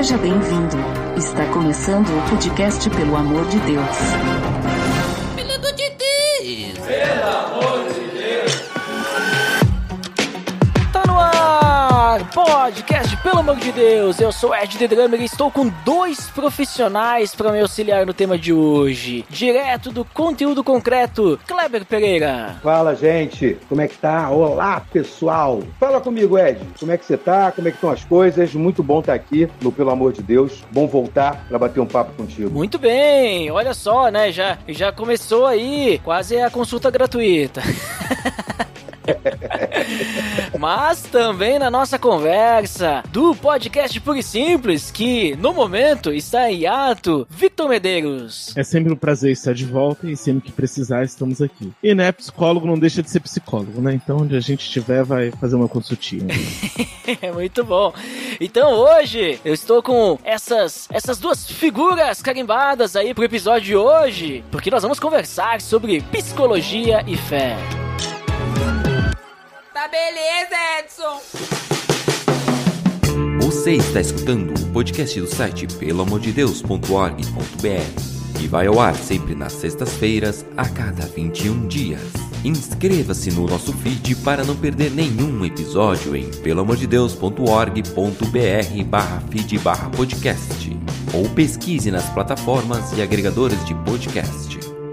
Seja bem-vindo. Está começando o podcast Pelo Amor de Deus. Pelo amor de Deus! Pelo amor de Deus! Tá no ar! Podcast, pelo amor de Deus! Eu sou Ed The Drummer e estou com dois profissionais para me auxiliar no tema de hoje. Direto do conteúdo concreto, Kleber Pereira. Fala, gente. Como é que tá? Olá, pessoal. Fala comigo, Ed. Como é que você tá? Como é que estão as coisas? Muito bom estar aqui no Pelo Amor de Deus. Bom voltar para bater um papo contigo. Muito bem. Olha só, né? Já, já começou aí quase a consulta gratuita. Mas também na nossa conversa do podcast Puro e Simples, que no momento está em ato, Victor Medeiros. É sempre um prazer estar de volta e sempre que precisar estamos aqui. E né, psicólogo não deixa de ser psicólogo, né? Então onde a gente estiver vai fazer uma consultinha. Muito bom. Então hoje eu estou com essas, essas duas figuras carimbadas aí pro episódio de hoje, porque nós vamos conversar sobre psicologia e fé. Tá beleza, Edson! Você está escutando o podcast do site peloamordedeus.org.br e vai ao ar sempre nas sextas-feiras, a cada 21 dias. Inscreva-se no nosso feed para não perder nenhum episódio em peloamordedeus.org.br barra feed barra podcast ou pesquise nas plataformas e agregadores de podcast.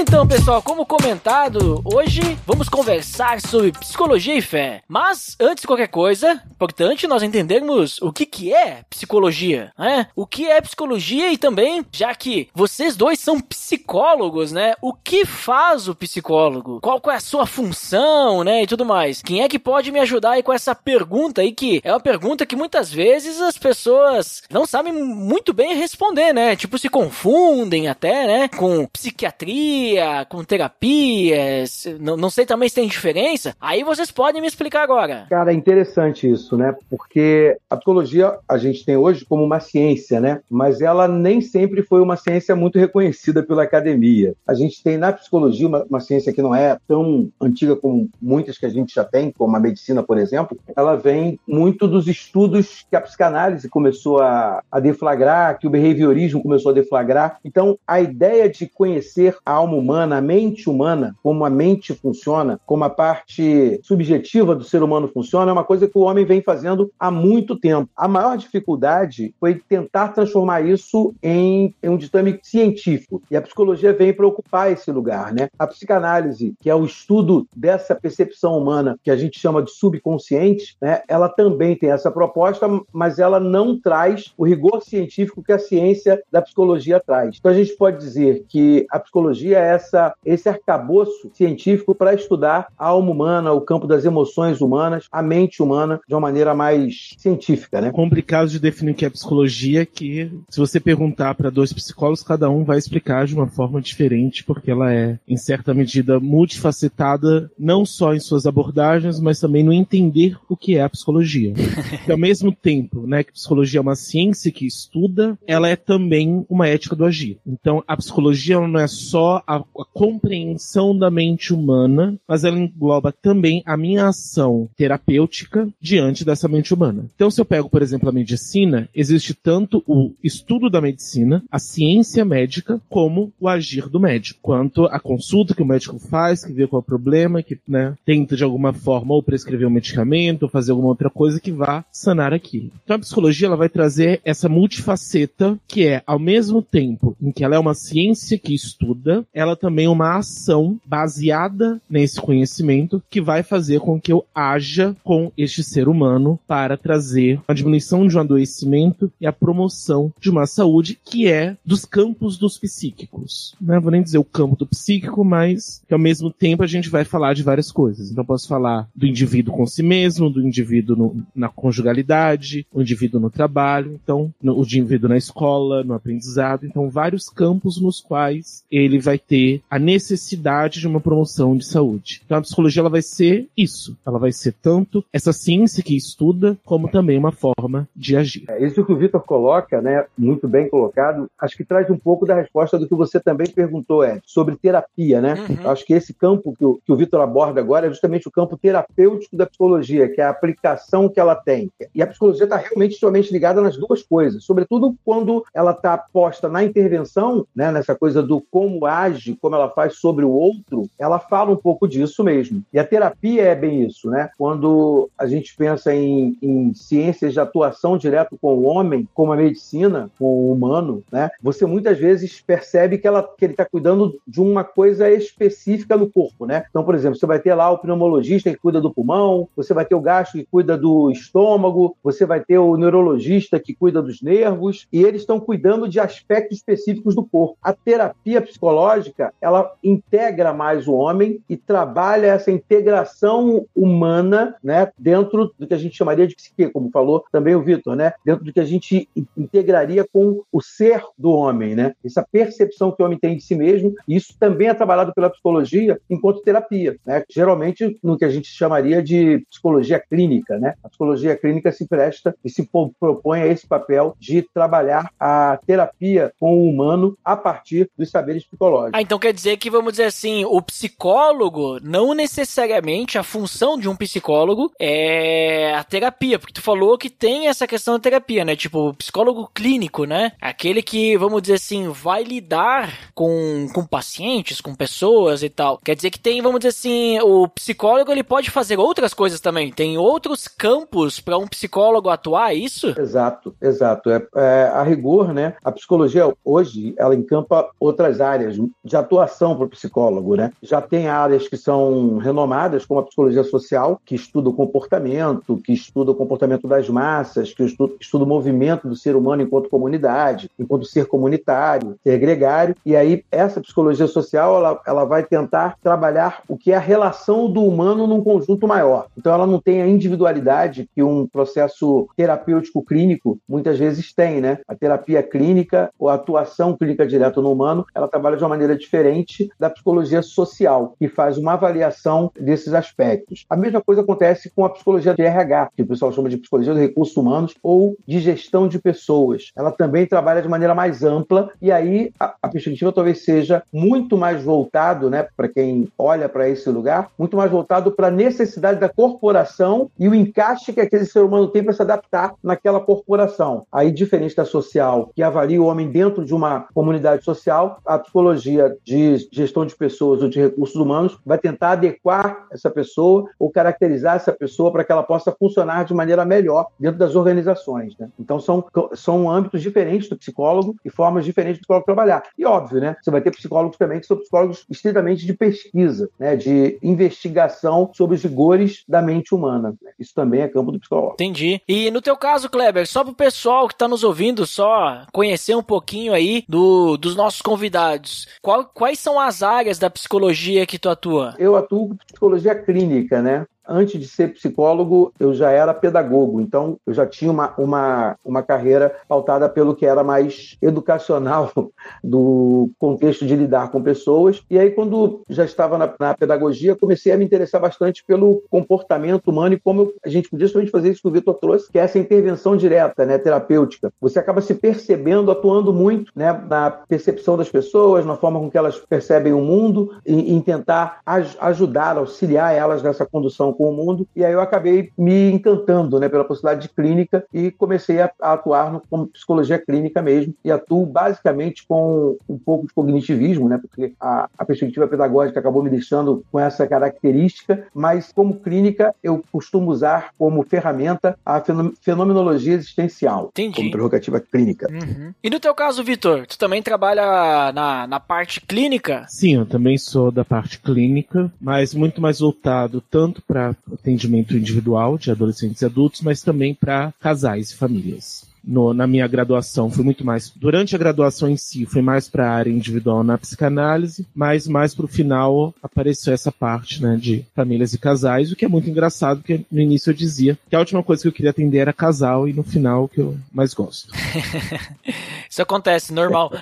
Então, pessoal, como comentado, hoje vamos conversar sobre psicologia e fé. Mas, antes de qualquer coisa, importante nós entendermos o que, que é psicologia, né? O que é psicologia e também, já que vocês dois são psicólogos, né? O que faz o psicólogo? Qual é a sua função, né? E tudo mais. Quem é que pode me ajudar aí com essa pergunta aí, que é uma pergunta que muitas vezes as pessoas não sabem muito bem responder, né? Tipo, se confundem até, né? Com psiquiatria com terapias, não, não sei também se tem diferença. Aí vocês podem me explicar agora. Cara, é interessante isso, né? Porque a psicologia a gente tem hoje como uma ciência, né? Mas ela nem sempre foi uma ciência muito reconhecida pela academia. A gente tem na psicologia uma, uma ciência que não é tão antiga como muitas que a gente já tem, como a medicina, por exemplo. Ela vem muito dos estudos que a psicanálise começou a, a deflagrar, que o behaviorismo começou a deflagrar. Então, a ideia de conhecer a alma humana, a mente humana, como a mente funciona, como a parte subjetiva do ser humano funciona, é uma coisa que o homem vem fazendo há muito tempo. A maior dificuldade foi tentar transformar isso em, em um ditame científico. E a psicologia vem para ocupar esse lugar, né? A psicanálise, que é o estudo dessa percepção humana que a gente chama de subconsciente, né? Ela também tem essa proposta, mas ela não traz o rigor científico que a ciência da psicologia traz. Então a gente pode dizer que a psicologia é essa, esse arcabouço científico para estudar a alma humana, o campo das emoções humanas, a mente humana, de uma maneira mais científica, né? Complicado de definir o que é psicologia, que se você perguntar para dois psicólogos, cada um vai explicar de uma forma diferente, porque ela é, em certa medida, multifacetada, não só em suas abordagens, mas também no entender o que é a psicologia. e ao mesmo tempo, né, que psicologia é uma ciência que estuda, ela é também uma ética do agir. Então, a psicologia não é só a, a, compreensão da mente humana, mas ela engloba também a minha ação terapêutica diante dessa mente humana. Então, se eu pego, por exemplo, a medicina, existe tanto o estudo da medicina, a ciência médica, como o agir do médico. Quanto a consulta que o médico faz, que vê qual é o problema, que né, tenta de alguma forma ou prescrever um medicamento, ou fazer alguma outra coisa que vá sanar aquilo. Então, a psicologia ela vai trazer essa multifaceta que é, ao mesmo tempo em que ela é uma ciência que estuda, ela também é uma ação baseada nesse conhecimento que vai fazer com que eu haja com este ser humano para trazer a diminuição de um adoecimento e a promoção de uma saúde que é dos campos dos psíquicos. Não vou nem dizer o campo do psíquico, mas que ao mesmo tempo a gente vai falar de várias coisas. Então posso falar do indivíduo com si mesmo, do indivíduo no, na conjugalidade, o indivíduo no trabalho, então no, o indivíduo na escola, no aprendizado, então vários campos nos quais ele vai ter a necessidade de uma promoção de saúde. Então a psicologia ela vai ser isso, ela vai ser tanto essa ciência que estuda, como também uma forma de agir. É, isso que o Vitor coloca, né, muito bem colocado, acho que traz um pouco da resposta do que você também perguntou, é sobre terapia, né? Uhum. Acho que esse campo que o, que o Vitor aborda agora é justamente o campo terapêutico da psicologia, que é a aplicação que ela tem. E a psicologia está realmente extremamente ligada nas duas coisas, sobretudo quando ela está posta na intervenção, né, nessa coisa do como age, como ela faz sobre o outro, ela fala um pouco disso mesmo. E a terapia é bem isso, né? Quando a gente pensa em, em ciências de atuação direto com o homem, como a medicina, com o humano, né? Você muitas vezes percebe que, ela, que ele está cuidando de uma coisa específica no corpo, né? Então, por exemplo, você vai ter lá o pneumologista que cuida do pulmão, você vai ter o gastro que cuida do estômago, você vai ter o neurologista que cuida dos nervos, e eles estão cuidando de aspectos específicos do corpo. A terapia psicológica, ela integra mais o homem e trabalha essa integração humana, né, dentro do que a gente chamaria de psique, como falou também o Vitor, né, dentro do que a gente integraria com o ser do homem, né, essa percepção que o homem tem de si mesmo, isso também é trabalhado pela psicologia enquanto terapia, né, geralmente no que a gente chamaria de psicologia clínica, né, a psicologia clínica se presta e se propõe a esse papel de trabalhar a terapia com o humano a partir dos saberes psicológicos. Ah, então quer dizer que, vamos dizer assim, o psicólogo, não necessariamente a função de um psicólogo é a terapia, porque tu falou que tem essa questão da terapia, né? Tipo, psicólogo clínico, né? Aquele que, vamos dizer assim, vai lidar com, com pacientes, com pessoas e tal. Quer dizer que tem, vamos dizer assim, o psicólogo ele pode fazer outras coisas também. Tem outros campos para um psicólogo atuar, é isso? Exato, exato. É, é, a rigor, né? A psicologia hoje ela encampa outras áreas de atuação para o psicólogo, né? Já tem áreas que são renomadas, como a psicologia social, que estuda o comportamento, que estuda o comportamento das massas, que estuda, estuda o movimento do ser humano enquanto comunidade, enquanto ser comunitário, ser gregário. E aí essa psicologia social ela, ela vai tentar trabalhar o que é a relação do humano num conjunto maior. Então ela não tem a individualidade que um processo terapêutico clínico muitas vezes tem, né? A terapia clínica ou a atuação clínica direta no humano, ela trabalha de uma maneira diferente da psicologia social, que faz uma avaliação desses aspectos. A mesma coisa acontece com a psicologia de RH, que o pessoal chama de psicologia de recursos humanos ou de gestão de pessoas. Ela também trabalha de maneira mais ampla e aí a, a perspectiva talvez seja muito mais voltado, né, para quem olha para esse lugar, muito mais voltado para a necessidade da corporação e o encaixe que aquele ser humano tem para se adaptar naquela corporação. Aí, diferente da social, que avalia o homem dentro de uma comunidade social, a psicologia de gestão de pessoas ou de recursos humanos vai tentar adequar essa pessoa ou caracterizar essa pessoa para que ela possa funcionar de maneira melhor dentro das organizações. Né? Então, são, são âmbitos diferentes do psicólogo e formas diferentes do psicólogo trabalhar. E óbvio, né? Você vai ter psicólogos também que são psicólogos estritamente de pesquisa, né? de investigação sobre os rigores da mente humana. Isso também é campo do psicólogo. Entendi. E no teu caso, Kleber, só para o pessoal que está nos ouvindo, só conhecer um pouquinho aí do, dos nossos convidados. Qual, quais são as áreas da psicologia que tu atua? Eu atuo com psicologia clínica, né? Antes de ser psicólogo, eu já era pedagogo, então eu já tinha uma, uma, uma carreira pautada pelo que era mais educacional do contexto de lidar com pessoas. E aí, quando já estava na, na pedagogia, comecei a me interessar bastante pelo comportamento humano e como a gente podia somente fazer isso que o Vitor trouxe, que é essa intervenção direta, né, terapêutica. Você acaba se percebendo, atuando muito né, na percepção das pessoas, na forma com que elas percebem o mundo, e, em tentar aj ajudar, auxiliar elas nessa condução com o mundo, e aí eu acabei me encantando né, pela possibilidade de clínica e comecei a, a atuar no, como psicologia clínica mesmo, e atuo basicamente com um pouco de cognitivismo, né, porque a, a perspectiva pedagógica acabou me deixando com essa característica, mas como clínica eu costumo usar como ferramenta a fenomenologia existencial, Entendi. como prerrogativa clínica. Uhum. E no teu caso, Vitor, tu também trabalha na, na parte clínica? Sim, eu também sou da parte clínica, mas muito mais voltado tanto para atendimento individual de adolescentes e adultos, mas também para casais e famílias no, na minha graduação foi muito mais. Durante a graduação em si, foi mais para a área individual na psicanálise, mas mais para o final apareceu essa parte né, de famílias e casais, o que é muito engraçado, porque no início eu dizia que a última coisa que eu queria atender era casal e no final o que eu mais gosto. Isso acontece, normal.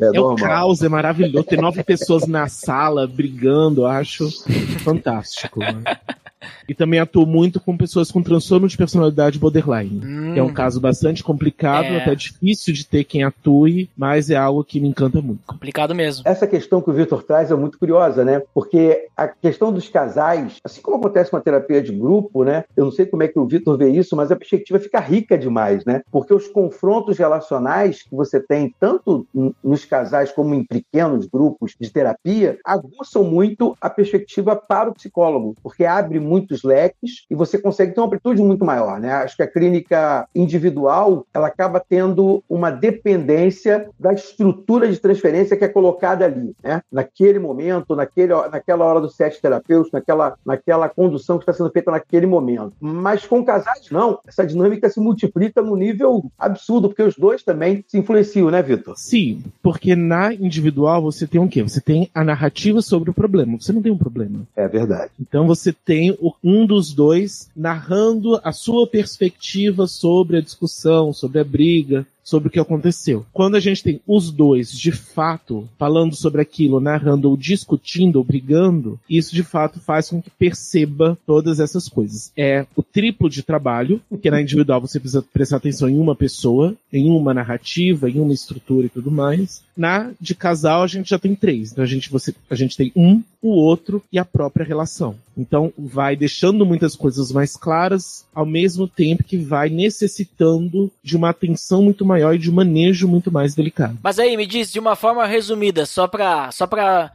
É, é normal. o caos, é maravilhoso. Ter nove pessoas na sala brigando, eu acho fantástico. Né? E também atuo muito com pessoas com transtorno de personalidade borderline. Hum. é um caso bastante complicado, é. até difícil de ter quem atue, mas é algo que me encanta muito. Complicado mesmo. Essa questão que o Vitor traz é muito curiosa, né? Porque a questão dos casais, assim como acontece com a terapia de grupo, né? Eu não sei como é que o Vitor vê isso, mas a perspectiva fica rica demais, né? Porque os confrontos relacionais que você tem, tanto nos casais como em pequenos grupos de terapia, aguçam muito a perspectiva para o psicólogo, porque abre muito muitos leques e você consegue ter uma amplitude muito maior. Né? Acho que a clínica individual ela acaba tendo uma dependência da estrutura de transferência que é colocada ali, né? naquele momento, naquele, naquela hora do set terapêutico, naquela, naquela condução que está sendo feita naquele momento. Mas com casais, não. Essa dinâmica se multiplica no nível absurdo, porque os dois também se influenciam, né, Vitor? Sim, porque na individual você tem o quê? Você tem a narrativa sobre o problema. Você não tem um problema. É verdade. Então você tem um dos dois narrando a sua perspectiva sobre a discussão, sobre a briga, sobre o que aconteceu. Quando a gente tem os dois, de fato, falando sobre aquilo, narrando ou discutindo ou brigando, isso de fato faz com que perceba todas essas coisas. É o triplo de trabalho, que na individual você precisa prestar atenção em uma pessoa, em uma narrativa, em uma estrutura e tudo mais. Na de casal a gente já tem três. Então a gente, você, a gente tem um, o outro e a própria relação. Então vai deixando muitas coisas mais claras, ao mesmo tempo que vai necessitando de uma atenção muito maior e de um manejo muito mais delicado. Mas aí, me diz de uma forma resumida, só pra, só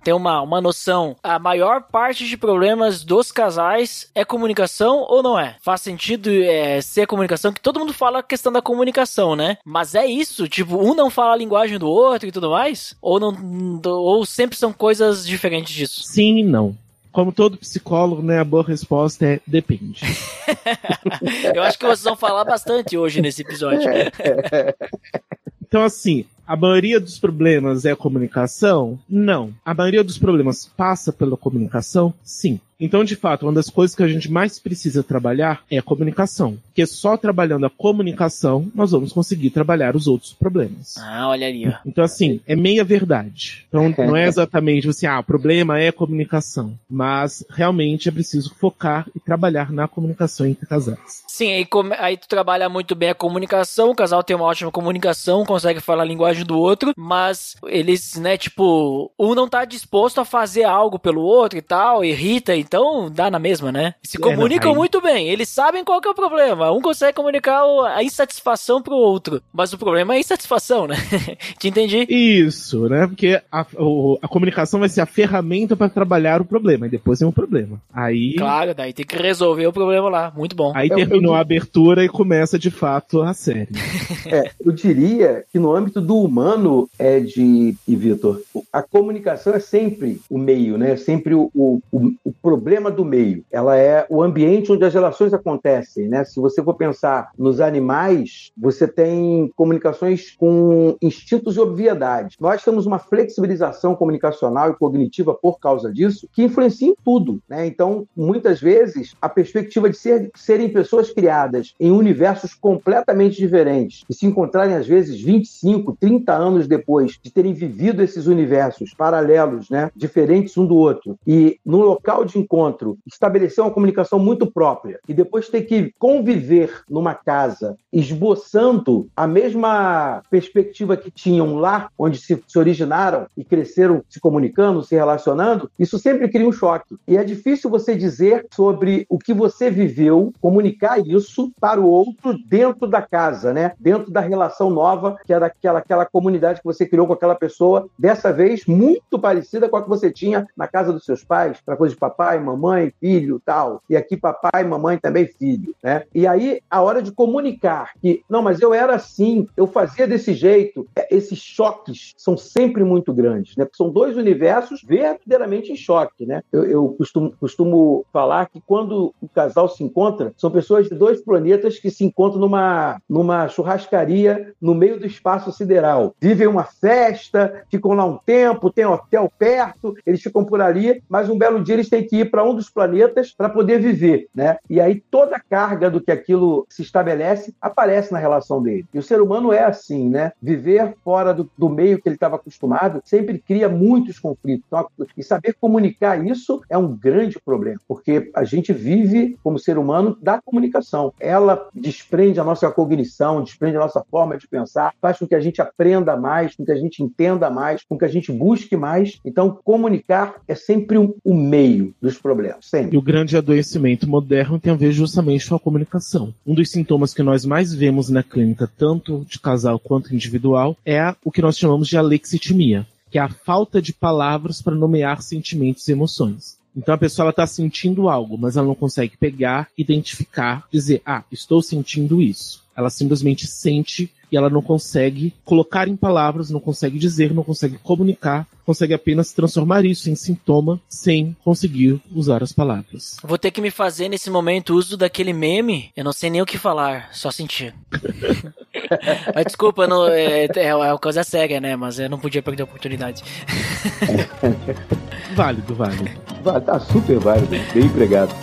ter uma, uma noção, a maior parte de problemas dos casais é comunicação ou não é? Faz sentido é, ser comunicação, que todo mundo fala a questão da comunicação, né? Mas é isso? Tipo, um não fala a linguagem do outro e tudo mais? Ou, não, ou sempre são coisas diferentes disso? Sim e não. Como todo psicólogo, né, a boa resposta é depende. Eu acho que vocês vão falar bastante hoje nesse episódio. Então, assim, a maioria dos problemas é a comunicação? Não. A maioria dos problemas passa pela comunicação? Sim. Então, de fato, uma das coisas que a gente mais precisa trabalhar é a comunicação. Porque só trabalhando a comunicação nós vamos conseguir trabalhar os outros problemas. Ah, olha ali. Então, assim, é meia verdade. Então, não é exatamente assim, ah, o problema é a comunicação. Mas realmente é preciso focar e trabalhar na comunicação entre casais. Sim, aí, aí tu trabalha muito bem a comunicação, o casal tem uma ótima comunicação, consegue falar a linguagem do outro, mas eles, né, tipo, um não tá disposto a fazer algo pelo outro e tal, irrita então dá na mesma, né? Se é, comunicam é, muito bem, eles sabem qual que é o problema. Um consegue comunicar a insatisfação pro outro, mas o problema é a insatisfação, né? Te entendi? Isso, né? Porque a, a comunicação vai ser a ferramenta para trabalhar o problema, e depois tem um problema. Aí. Claro, daí tem que resolver o problema lá. Muito bom. Aí terminou a abertura e começa de fato a série. é, eu diria que no âmbito do humano, Ed e Vitor, a comunicação é sempre o meio, né? É sempre o, o, o, problema do meio, ela é o ambiente onde as relações acontecem, né? Se você for pensar nos animais, você tem comunicações com instintos e obviedade. Nós temos uma flexibilização comunicacional e cognitiva por causa disso, que influencia em tudo, né? Então, muitas vezes, a perspectiva de ser, serem pessoas criadas em universos completamente diferentes e se encontrarem às vezes 25, 30 anos depois de terem vivido esses universos paralelos, né, diferentes um do outro, e no local de encontro estabelecer uma comunicação muito própria, e depois ter que conviver numa casa esboçando a mesma perspectiva que tinham lá, onde se, se originaram e cresceram se comunicando, se relacionando, isso sempre cria um choque. E é difícil você dizer sobre o que você viveu, comunicar isso para o outro dentro da casa, né? Dentro da relação nova, que era aquela, aquela comunidade que você criou com aquela pessoa, dessa vez muito parecida com a que você tinha na casa dos seus pais, para coisa de papai, mamãe, filho, tal. E aqui papai, mamãe também filho, né? E aí a hora de comunicar que não, mas eu era assim, eu fazia desse jeito, é, esses choques são sempre muito grandes, né? Porque são dois universos verdadeiramente em choque, né? Eu, eu costumo, costumo falar que quando o casal se encontra, são pessoas de dois planetas que se encontram numa, numa churrascaria no meio do espaço sideral. Vivem uma festa, ficam lá um tempo, tem hotel perto, eles ficam por ali, mas um belo dia eles têm que ir para um dos planetas para poder viver, né? E aí toda a carga do que aquilo se estabelece aparece na relação dele. E o ser humano é assim, né? Viver fora do, do meio que ele estava acostumado sempre cria muitos conflitos. Então, e saber comunicar isso é um grande problema, porque a gente vive como ser humano da comunicação. Ela desprende a nossa cognição, desprende a nossa forma de pensar, faz com que a gente aprenda mais, com que a gente entenda mais, com que a gente busque mais. Então, comunicar é sempre o um, um meio dos problemas, sempre. E o grande adoecimento moderno tem a ver justamente com a comunicação. Um dos sintomas que nós mais vemos na clínica, tanto de casal quanto individual, é o que nós chamamos de alexitimia, que é a falta de palavras para nomear sentimentos e emoções. Então a pessoa está sentindo algo, mas ela não consegue pegar, identificar, dizer, ah, estou sentindo isso. Ela simplesmente sente e ela não consegue colocar em palavras, não consegue dizer, não consegue comunicar, consegue apenas transformar isso em sintoma sem conseguir usar as palavras. Vou ter que me fazer nesse momento uso daquele meme, eu não sei nem o que falar, só sentir. mas desculpa, não, é, é, é uma coisa séria, né? Mas eu não podia perder a oportunidade. válido, válido. Tá super válido, bem empregado.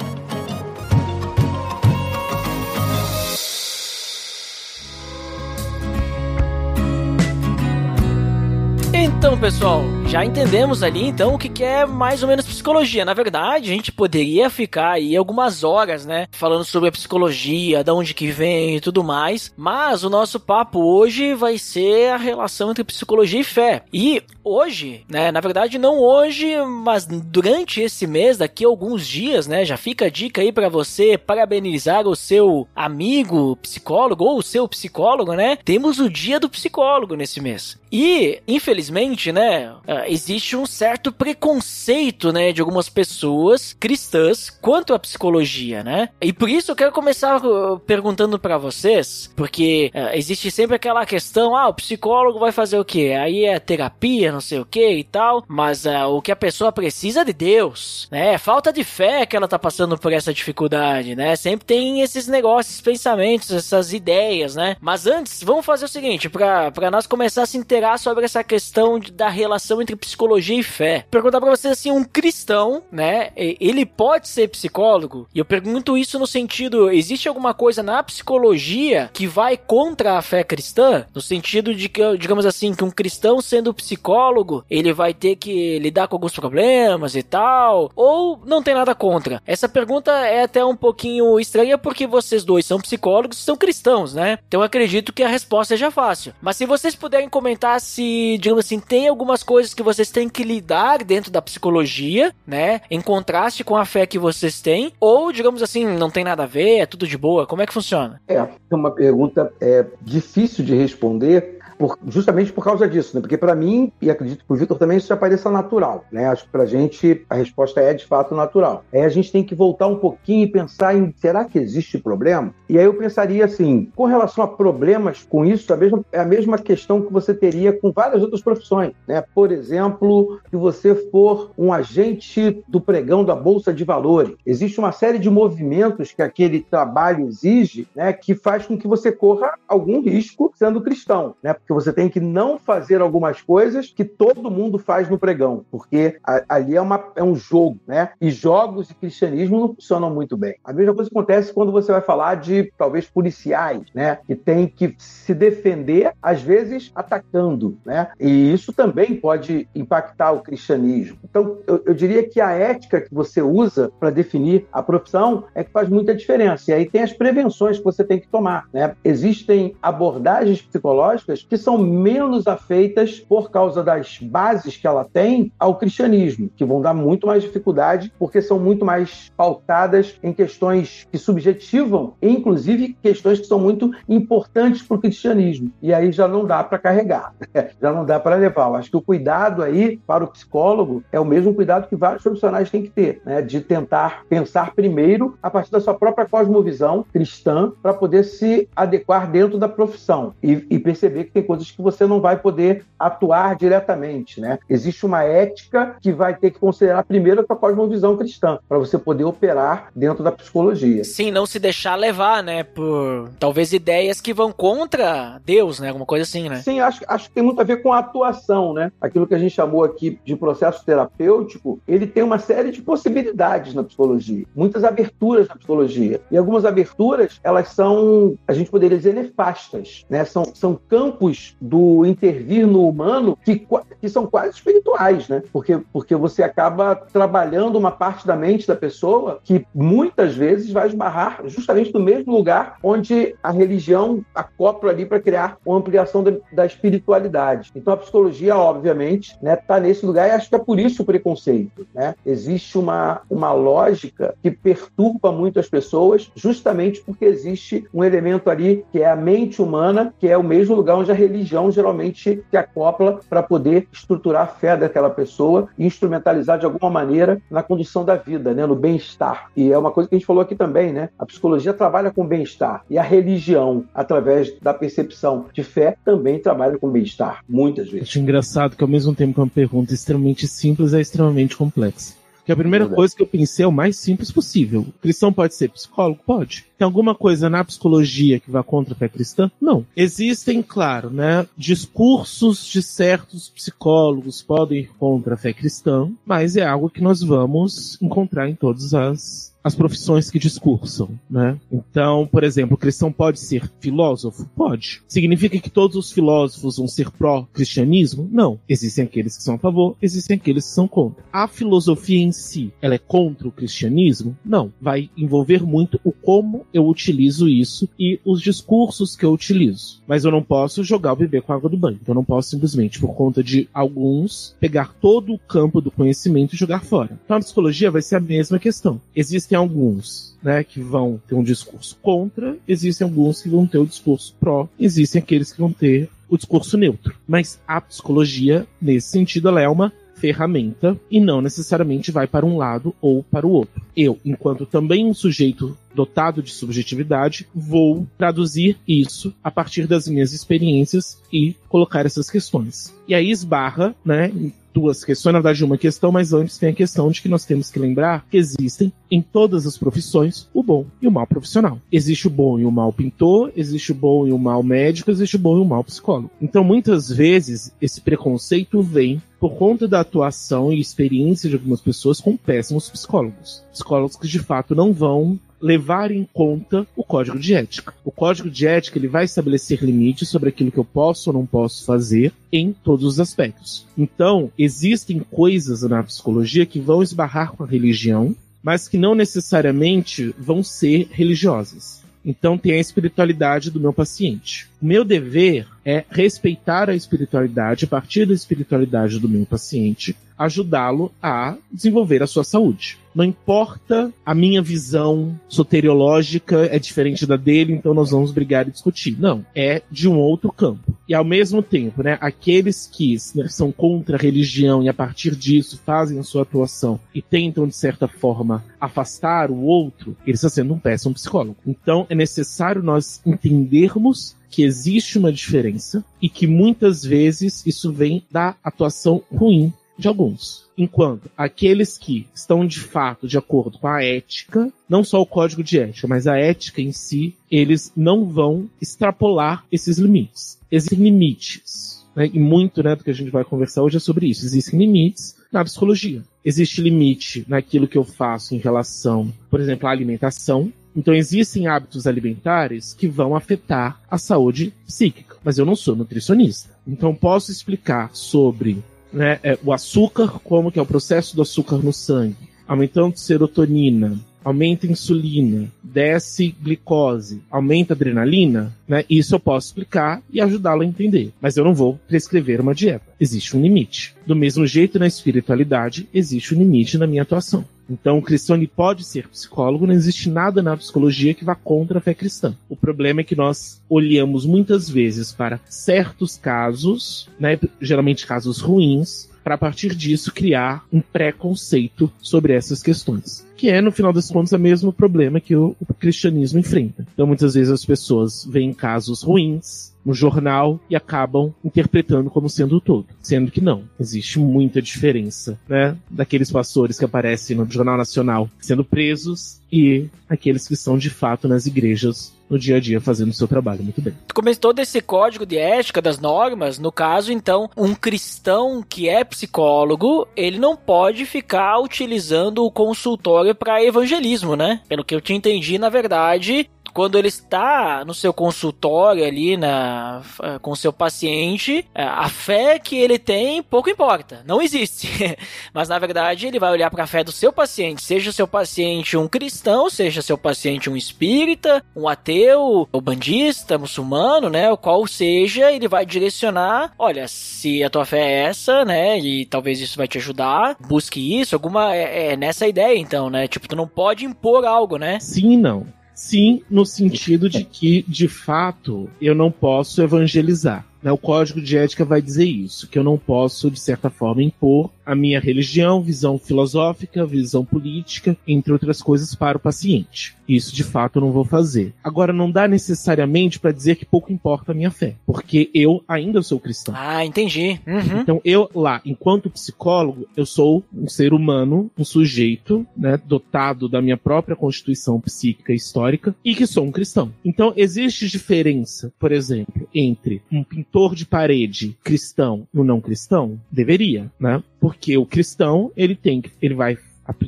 Então, pessoal, já entendemos ali então o que é mais ou menos psicologia. Na verdade, a gente poderia ficar aí algumas horas, né, falando sobre a psicologia, da onde que vem e tudo mais, mas o nosso papo hoje vai ser a relação entre psicologia e fé. E hoje, né, na verdade não hoje, mas durante esse mês, daqui a alguns dias, né, já fica a dica aí para você parabenizar o seu amigo psicólogo ou o seu psicólogo, né? Temos o dia do psicólogo nesse mês. E, infelizmente, né, é, existe um certo preconceito, né, de algumas pessoas cristãs quanto à psicologia, né? E por isso eu quero começar uh, perguntando para vocês, porque uh, existe sempre aquela questão, ah, o psicólogo vai fazer o quê? Aí é terapia, não sei o que e tal, mas uh, o que a pessoa precisa é de Deus, né? É falta de fé que ela tá passando por essa dificuldade, né? Sempre tem esses negócios, pensamentos, essas ideias, né? Mas antes, vamos fazer o seguinte, para nós começar a se sobre essa questão da relação entre psicologia e fé. Perguntar para vocês assim, um cristão, né? Ele pode ser psicólogo? E eu pergunto isso no sentido, existe alguma coisa na psicologia que vai contra a fé cristã? No sentido de que, digamos assim, que um cristão sendo psicólogo, ele vai ter que lidar com alguns problemas e tal? Ou não tem nada contra? Essa pergunta é até um pouquinho estranha porque vocês dois são psicólogos e são cristãos, né? Então eu acredito que a resposta seja fácil. Mas se vocês puderem comentar se, digamos assim, tem algumas coisas que vocês têm que lidar dentro da psicologia, né? Em contraste com a fé que vocês têm, ou, digamos assim, não tem nada a ver, é tudo de boa. Como é que funciona? É, é uma pergunta é, difícil de responder, por, justamente por causa disso, né? Porque para mim, e acredito que o Vitor também, isso já pareça natural, né? Acho que pra gente a resposta é de fato natural. Aí a gente tem que voltar um pouquinho e pensar em será que existe problema? E aí eu pensaria assim, com relação a problemas com isso, a mesma, é a mesma questão que você teria com várias outras profissões, né? Por exemplo, se você for um agente do pregão da Bolsa de Valores, existe uma série de movimentos que aquele trabalho exige, né? Que faz com que você corra algum risco sendo cristão, né? Que você tem que não fazer algumas coisas que todo mundo faz no pregão, porque a, ali é, uma, é um jogo, né? E jogos de cristianismo não funcionam muito bem. A mesma coisa acontece quando você vai falar de talvez policiais, né? Que tem que se defender, às vezes atacando, né? E isso também pode impactar o cristianismo. Então, eu, eu diria que a ética que você usa para definir a profissão é que faz muita diferença. E aí tem as prevenções que você tem que tomar, né? Existem abordagens psicológicas que são menos afeitas por causa das bases que ela tem ao cristianismo, que vão dar muito mais dificuldade porque são muito mais pautadas em questões que subjetivam, inclusive questões que são muito importantes para o cristianismo. E aí já não dá para carregar, já não dá para levar. Eu acho que o cuidado aí para o psicólogo é o mesmo cuidado que vários profissionais têm que ter, né? de tentar pensar primeiro a partir da sua própria cosmovisão cristã para poder se adequar dentro da profissão e, e, perceber que tem coisas que você não vai poder atuar diretamente. Né? Existe uma ética que vai ter que considerar primeiro a sua cosmovisão cristã para você poder operar dentro da psicologia. Sim, não se deixar levar, né, por talvez ideias que vão contra Deus, né, alguma coisa assim, né? Sim, acho, acho que tem muito a ver com a atuação, né? Aquilo que a gente chamou aqui de processo terapêutico, ele tem uma série de possibilidades na psicologia, muitas aberturas na psicologia. E algumas aberturas, elas são, a gente poderia dizer, nefastas, né? São, são campos do intervir no humano que, que são quase espirituais, né? Porque, porque você acaba trabalhando uma parte da mente da pessoa que muitas vezes vai esbarrar justamente no mesmo lugar onde a religião acopla ali para criar uma ampliação da, da, espiritualidade. Então a psicologia, obviamente, né, tá nesse lugar e acho que é por isso o preconceito. Né? Existe uma, uma lógica que perturba muito as pessoas, justamente porque existe um elemento ali que é a mente humana, que é o mesmo lugar onde a religião geralmente se acopla para poder estruturar a fé daquela pessoa e instrumentalizar de alguma maneira na condução da vida, né, no bem-estar. E é uma coisa que a gente falou aqui também, né? A psicologia trabalha com bem-estar e a religião, através da percepção de fé, também trabalha com bem-estar, muitas vezes. Acho engraçado que ao mesmo tempo que é uma pergunta extremamente simples é extremamente complexa. Que a primeira coisa que eu pensei é o mais simples possível. Cristão pode ser psicólogo? Pode. Tem alguma coisa na psicologia que vá contra a fé cristã? Não. Existem, claro, né, discursos de certos psicólogos podem ir contra a fé cristã, mas é algo que nós vamos encontrar em todas as as profissões que discursam, né? Então, por exemplo, o cristão pode ser filósofo? Pode. Significa que todos os filósofos vão ser pró-cristianismo? Não. Existem aqueles que são a favor, existem aqueles que são contra. A filosofia em si, ela é contra o cristianismo? Não. Vai envolver muito o como eu utilizo isso e os discursos que eu utilizo. Mas eu não posso jogar o bebê com a água do banho. Então eu não posso simplesmente, por conta de alguns, pegar todo o campo do conhecimento e jogar fora. Então a psicologia vai ser a mesma questão. Existem existem alguns né, que vão ter um discurso contra, existem alguns que vão ter o discurso pró, existem aqueles que vão ter o discurso neutro. Mas a psicologia, nesse sentido, ela é uma ferramenta e não necessariamente vai para um lado ou para o outro. Eu, enquanto também um sujeito dotado de subjetividade, vou traduzir isso a partir das minhas experiências e colocar essas questões. E aí esbarra, né, duas questões, na verdade uma questão, mas antes tem a questão de que nós temos que lembrar que existem em todas as profissões o bom e o mal profissional. Existe o bom e o mal pintor, existe o bom e o mal médico, existe o bom e o mal psicólogo. Então muitas vezes esse preconceito vem por conta da atuação e experiência de algumas pessoas com péssimos psicólogos. Psicólogos que de fato não vão levar em conta o código de ética. O código de ética ele vai estabelecer limites sobre aquilo que eu posso ou não posso fazer em todos os aspectos. Então, existem coisas na psicologia que vão esbarrar com a religião, mas que não necessariamente vão ser religiosas. Então tem a espiritualidade do meu paciente. Meu dever é respeitar a espiritualidade a partir da espiritualidade do meu paciente, ajudá-lo a desenvolver a sua saúde. Não importa a minha visão soteriológica é diferente da dele, então nós vamos brigar e discutir. Não, é de um outro campo. E ao mesmo tempo, né, aqueles que né, são contra a religião e a partir disso fazem a sua atuação e tentam de certa forma afastar o outro, eles estão sendo um péssimo psicólogo. Então é necessário nós entendermos que existe uma diferença e que muitas vezes isso vem da atuação ruim de alguns. Enquanto aqueles que estão de fato de acordo com a ética, não só o código de ética, mas a ética em si, eles não vão extrapolar esses limites. Existem limites. Né? E muito né, do que a gente vai conversar hoje é sobre isso. Existem limites na psicologia. Existe limite naquilo que eu faço em relação, por exemplo, à alimentação. Então existem hábitos alimentares que vão afetar a saúde psíquica, mas eu não sou nutricionista. Então posso explicar sobre né, é, o açúcar, como que é o processo do açúcar no sangue, aumentando serotonina, aumenta insulina, desce glicose, aumenta adrenalina, né? Isso eu posso explicar e ajudá-lo a entender. Mas eu não vou prescrever uma dieta. Existe um limite. Do mesmo jeito, na espiritualidade, existe um limite na minha atuação. Então, o cristão ele pode ser psicólogo, não existe nada na psicologia que vá contra a fé cristã. O problema é que nós olhamos muitas vezes para certos casos, né, geralmente casos ruins, para a partir disso criar um preconceito sobre essas questões. Que é, no final das contas, o mesmo problema que o, o cristianismo enfrenta. Então, muitas vezes as pessoas veem casos ruins, no jornal e acabam interpretando como sendo o todo, sendo que não. Existe muita diferença, né, daqueles pastores que aparecem no Jornal Nacional sendo presos e aqueles que estão de fato nas igrejas no dia a dia fazendo o seu trabalho muito bem. Tu comentou desse código de ética, das normas, no caso, então, um cristão que é psicólogo, ele não pode ficar utilizando o consultório para evangelismo, né? Pelo que eu te entendi, na verdade, quando ele está no seu consultório ali na, com o seu paciente, é, a fé que ele tem pouco importa, não existe. Mas na verdade ele vai olhar para a fé do seu paciente, seja seu paciente um cristão, seja seu paciente um espírita, um ateu, ou bandista, muçulmano, né, o qual seja, ele vai direcionar, olha, se a tua fé é essa, né, e talvez isso vai te ajudar, busque isso, alguma é, é nessa ideia então, né? Tipo, tu não pode impor algo, né? Sim, não. Sim, no sentido de que, de fato, eu não posso evangelizar. Né? O código de ética vai dizer isso, que eu não posso, de certa forma, impor a minha religião, visão filosófica, visão política, entre outras coisas, para o paciente. Isso de fato eu não vou fazer. Agora, não dá necessariamente para dizer que pouco importa a minha fé, porque eu ainda sou cristão. Ah, entendi. Uhum. Então, eu lá, enquanto psicólogo, eu sou um ser humano, um sujeito, né, dotado da minha própria constituição psíquica e histórica, e que sou um cristão. Então, existe diferença, por exemplo, entre um pintor de parede cristão e um não cristão? Deveria, né? Porque o cristão, ele tem que, ele vai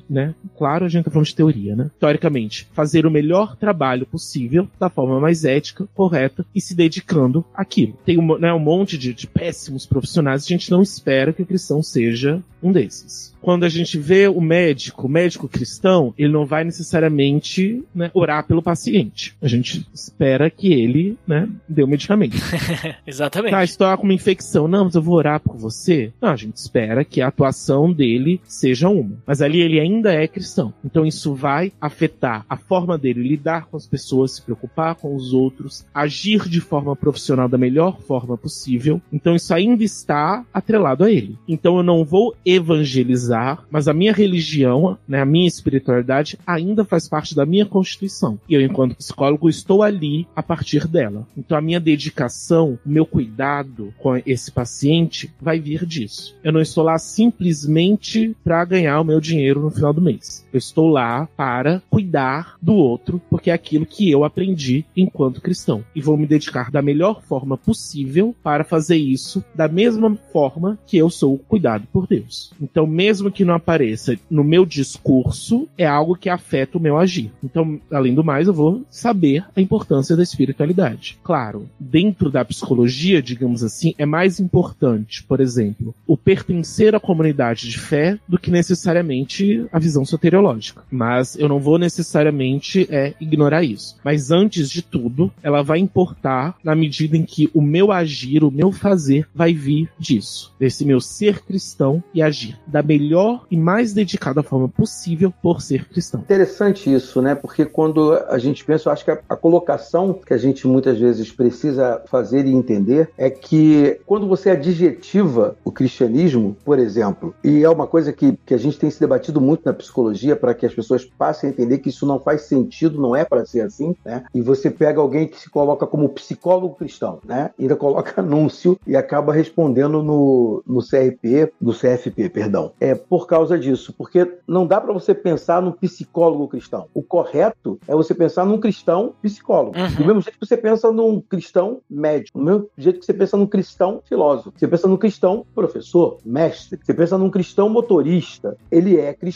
né? Claro, a gente tá falando de teoria, né? Teoricamente, fazer o melhor trabalho possível, da forma mais ética, correta, e se dedicando àquilo. Tem um, né, um monte de, de péssimos profissionais, a gente não espera que o cristão seja um desses quando a gente vê o médico, o médico cristão, ele não vai necessariamente né, orar pelo paciente. A gente espera que ele né, dê o medicamento. Exatamente. Tá, estou com uma infecção. Não, mas eu vou orar por você. Não, a gente espera que a atuação dele seja uma. Mas ali ele ainda é cristão. Então isso vai afetar a forma dele lidar com as pessoas, se preocupar com os outros, agir de forma profissional da melhor forma possível. Então isso ainda está atrelado a ele. Então eu não vou evangelizar mas a minha religião, né, a minha espiritualidade ainda faz parte da minha constituição. E eu, enquanto psicólogo, estou ali a partir dela. Então a minha dedicação, o meu cuidado com esse paciente vai vir disso. Eu não estou lá simplesmente para ganhar o meu dinheiro no final do mês. Eu estou lá para cuidar do outro, porque é aquilo que eu aprendi enquanto cristão. E vou me dedicar da melhor forma possível para fazer isso da mesma forma que eu sou cuidado por Deus. Então, mesmo que não apareça no meu discurso, é algo que afeta o meu agir. Então, além do mais, eu vou saber a importância da espiritualidade. Claro, dentro da psicologia, digamos assim, é mais importante, por exemplo, o pertencer à comunidade de fé do que necessariamente a visão soteriológica. Mas eu não vou necessariamente é, ignorar isso. Mas antes de tudo, ela vai importar na medida em que o meu agir, o meu fazer, vai vir disso. Desse meu ser cristão e agir da melhor e mais dedicada forma possível por ser cristão. Interessante isso, né? Porque quando a gente pensa, eu acho que a, a colocação que a gente muitas vezes precisa fazer e entender é que quando você adjetiva o cristianismo, por exemplo, e é uma coisa que, que a gente tem se debatido muito na psicologia para que as pessoas passem a entender que isso não faz sentido, não é para ser assim, né? E você pega alguém que se coloca como psicólogo cristão, né? Ainda coloca anúncio e acaba respondendo no, no CRP, no CFP, perdão. É por causa disso, porque não dá para você pensar num psicólogo cristão. O correto é você pensar num cristão psicólogo. Uhum. Do mesmo jeito que você pensa num cristão médico, do mesmo jeito que você pensa num cristão filósofo, você pensa num cristão professor, mestre, você pensa num cristão motorista. Ele é cristão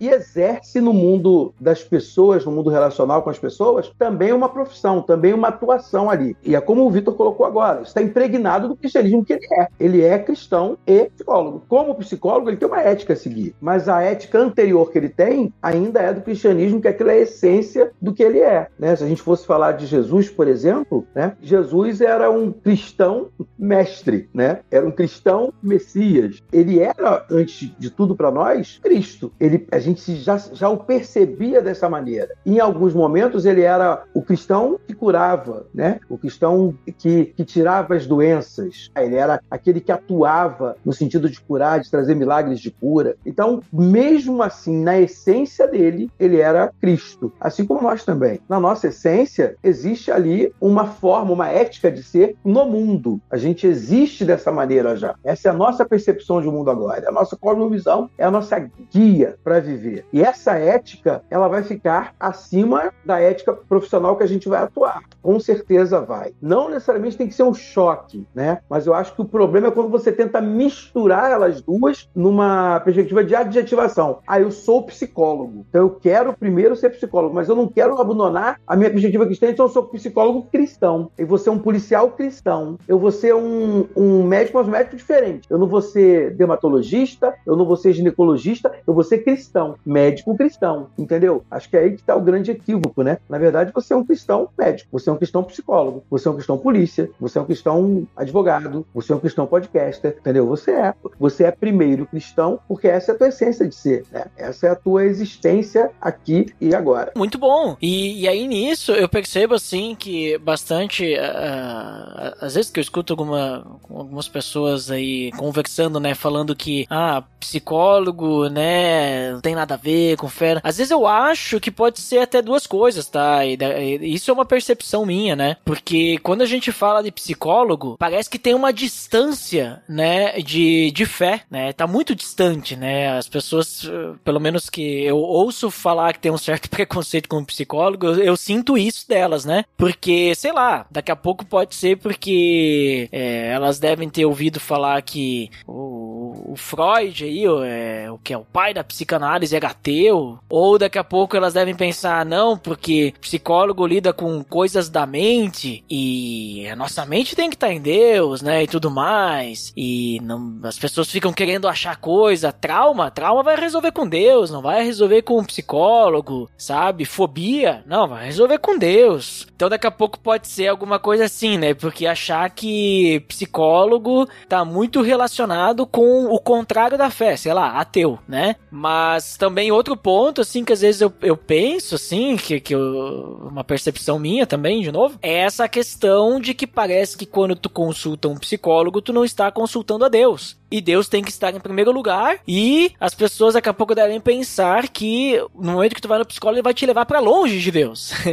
e exerce no mundo das pessoas, no mundo relacional com as pessoas, também uma profissão, também uma atuação ali. E é como o Vitor colocou agora, está impregnado do cristianismo que ele é. Ele é cristão e psicólogo. Como psicólogo, ele tem uma ética a seguir, mas a ética anterior que ele tem ainda é do cristianismo, que é aquela essência do que ele é. Né? Se a gente fosse falar de Jesus, por exemplo, né? Jesus era um cristão mestre, né? era um cristão messias. Ele era, antes de tudo para nós, Cristo. Ele, a gente já, já o percebia dessa maneira. Em alguns momentos, ele era o cristão que curava, né? o cristão que, que tirava as doenças. Ele era aquele que atuava no sentido de curar, de trazer milagres de cura. Então, mesmo assim, na essência dele, ele era Cristo. Assim como nós também. Na nossa essência, existe ali uma forma, uma ética de ser no mundo. A gente existe dessa maneira já. Essa é a nossa percepção de mundo agora. É a nossa cosmovisão é a nossa guia para viver. E essa ética, ela vai ficar acima da ética profissional que a gente vai atuar. Com certeza vai. Não necessariamente tem que ser um choque, né? Mas eu acho que o problema é quando você tenta misturar elas duas numa perspectiva de adjetivação. Ah, eu sou psicólogo, então eu quero primeiro ser psicólogo, mas eu não quero abandonar a minha perspectiva cristã, então eu sou psicólogo cristão. Eu vou ser um policial cristão. Eu vou ser um, um médico, mas um médico diferente. Eu não vou ser dermatologista, eu não vou ser ginecologista, eu vou ser cristão, médico cristão, entendeu? Acho que é aí que está o grande equívoco, né? Na verdade, você é um cristão médico, você é um cristão psicólogo, você é um cristão polícia, você é um cristão advogado, você é um cristão podcaster, entendeu? Você é. Você é primeiro cristão porque essa é a tua essência de ser, né? Essa é a tua existência aqui e agora. Muito bom. E, e aí nisso eu percebo assim que bastante, uh, às vezes que eu escuto alguma, algumas pessoas aí conversando, né, falando que ah, psicólogo, né, não tem nada a ver fé. Às vezes eu acho que pode ser até duas coisas, tá? E, e isso é uma percepção minha, né? Porque quando a gente fala de psicólogo, parece que tem uma distância, né, de, de fé, né? Tá muito distante, né? As pessoas, pelo menos que eu ouço falar que tem um certo preconceito com o psicólogo, eu, eu sinto isso delas, né? Porque, sei lá, daqui a pouco pode ser porque é, elas devem ter ouvido falar que o, o Freud aí, o, é, o que é o pai da psicanálise é ateu, ou daqui a pouco elas devem pensar, não, porque psicólogo lida com coisas da mente e a nossa mente tem que estar tá em Deus, né, e tudo mais, e não, as pessoas ficam querendo achar coisa, trauma, trauma vai resolver com Deus, não vai resolver com um psicólogo, sabe, fobia, não, vai resolver com Deus. Então daqui a pouco pode ser alguma coisa assim, né, porque achar que psicólogo tá muito relacionado com o contrário da fé, sei lá, ateu, né? Mas também outro ponto, assim, que às vezes eu, eu penso, assim, que, que eu, uma percepção minha também, de novo, é essa questão de que parece que quando tu consulta um psicólogo, tu não está consultando a Deus. E Deus tem que estar em primeiro lugar. E as pessoas daqui a pouco devem pensar que no momento que tu vai no psicólogo, ele vai te levar para longe de Deus.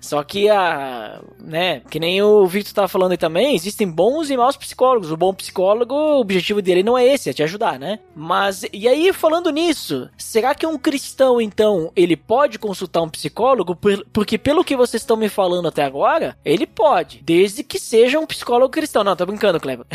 Só que a, né, que nem o Victor tava falando aí também, existem bons e maus psicólogos. O bom psicólogo, o objetivo dele não é esse, é te ajudar, né? Mas e aí falando nisso, será que um cristão então, ele pode consultar um psicólogo? Porque pelo que vocês estão me falando até agora, ele pode, desde que seja um psicólogo cristão. Não, tô brincando, Kleber.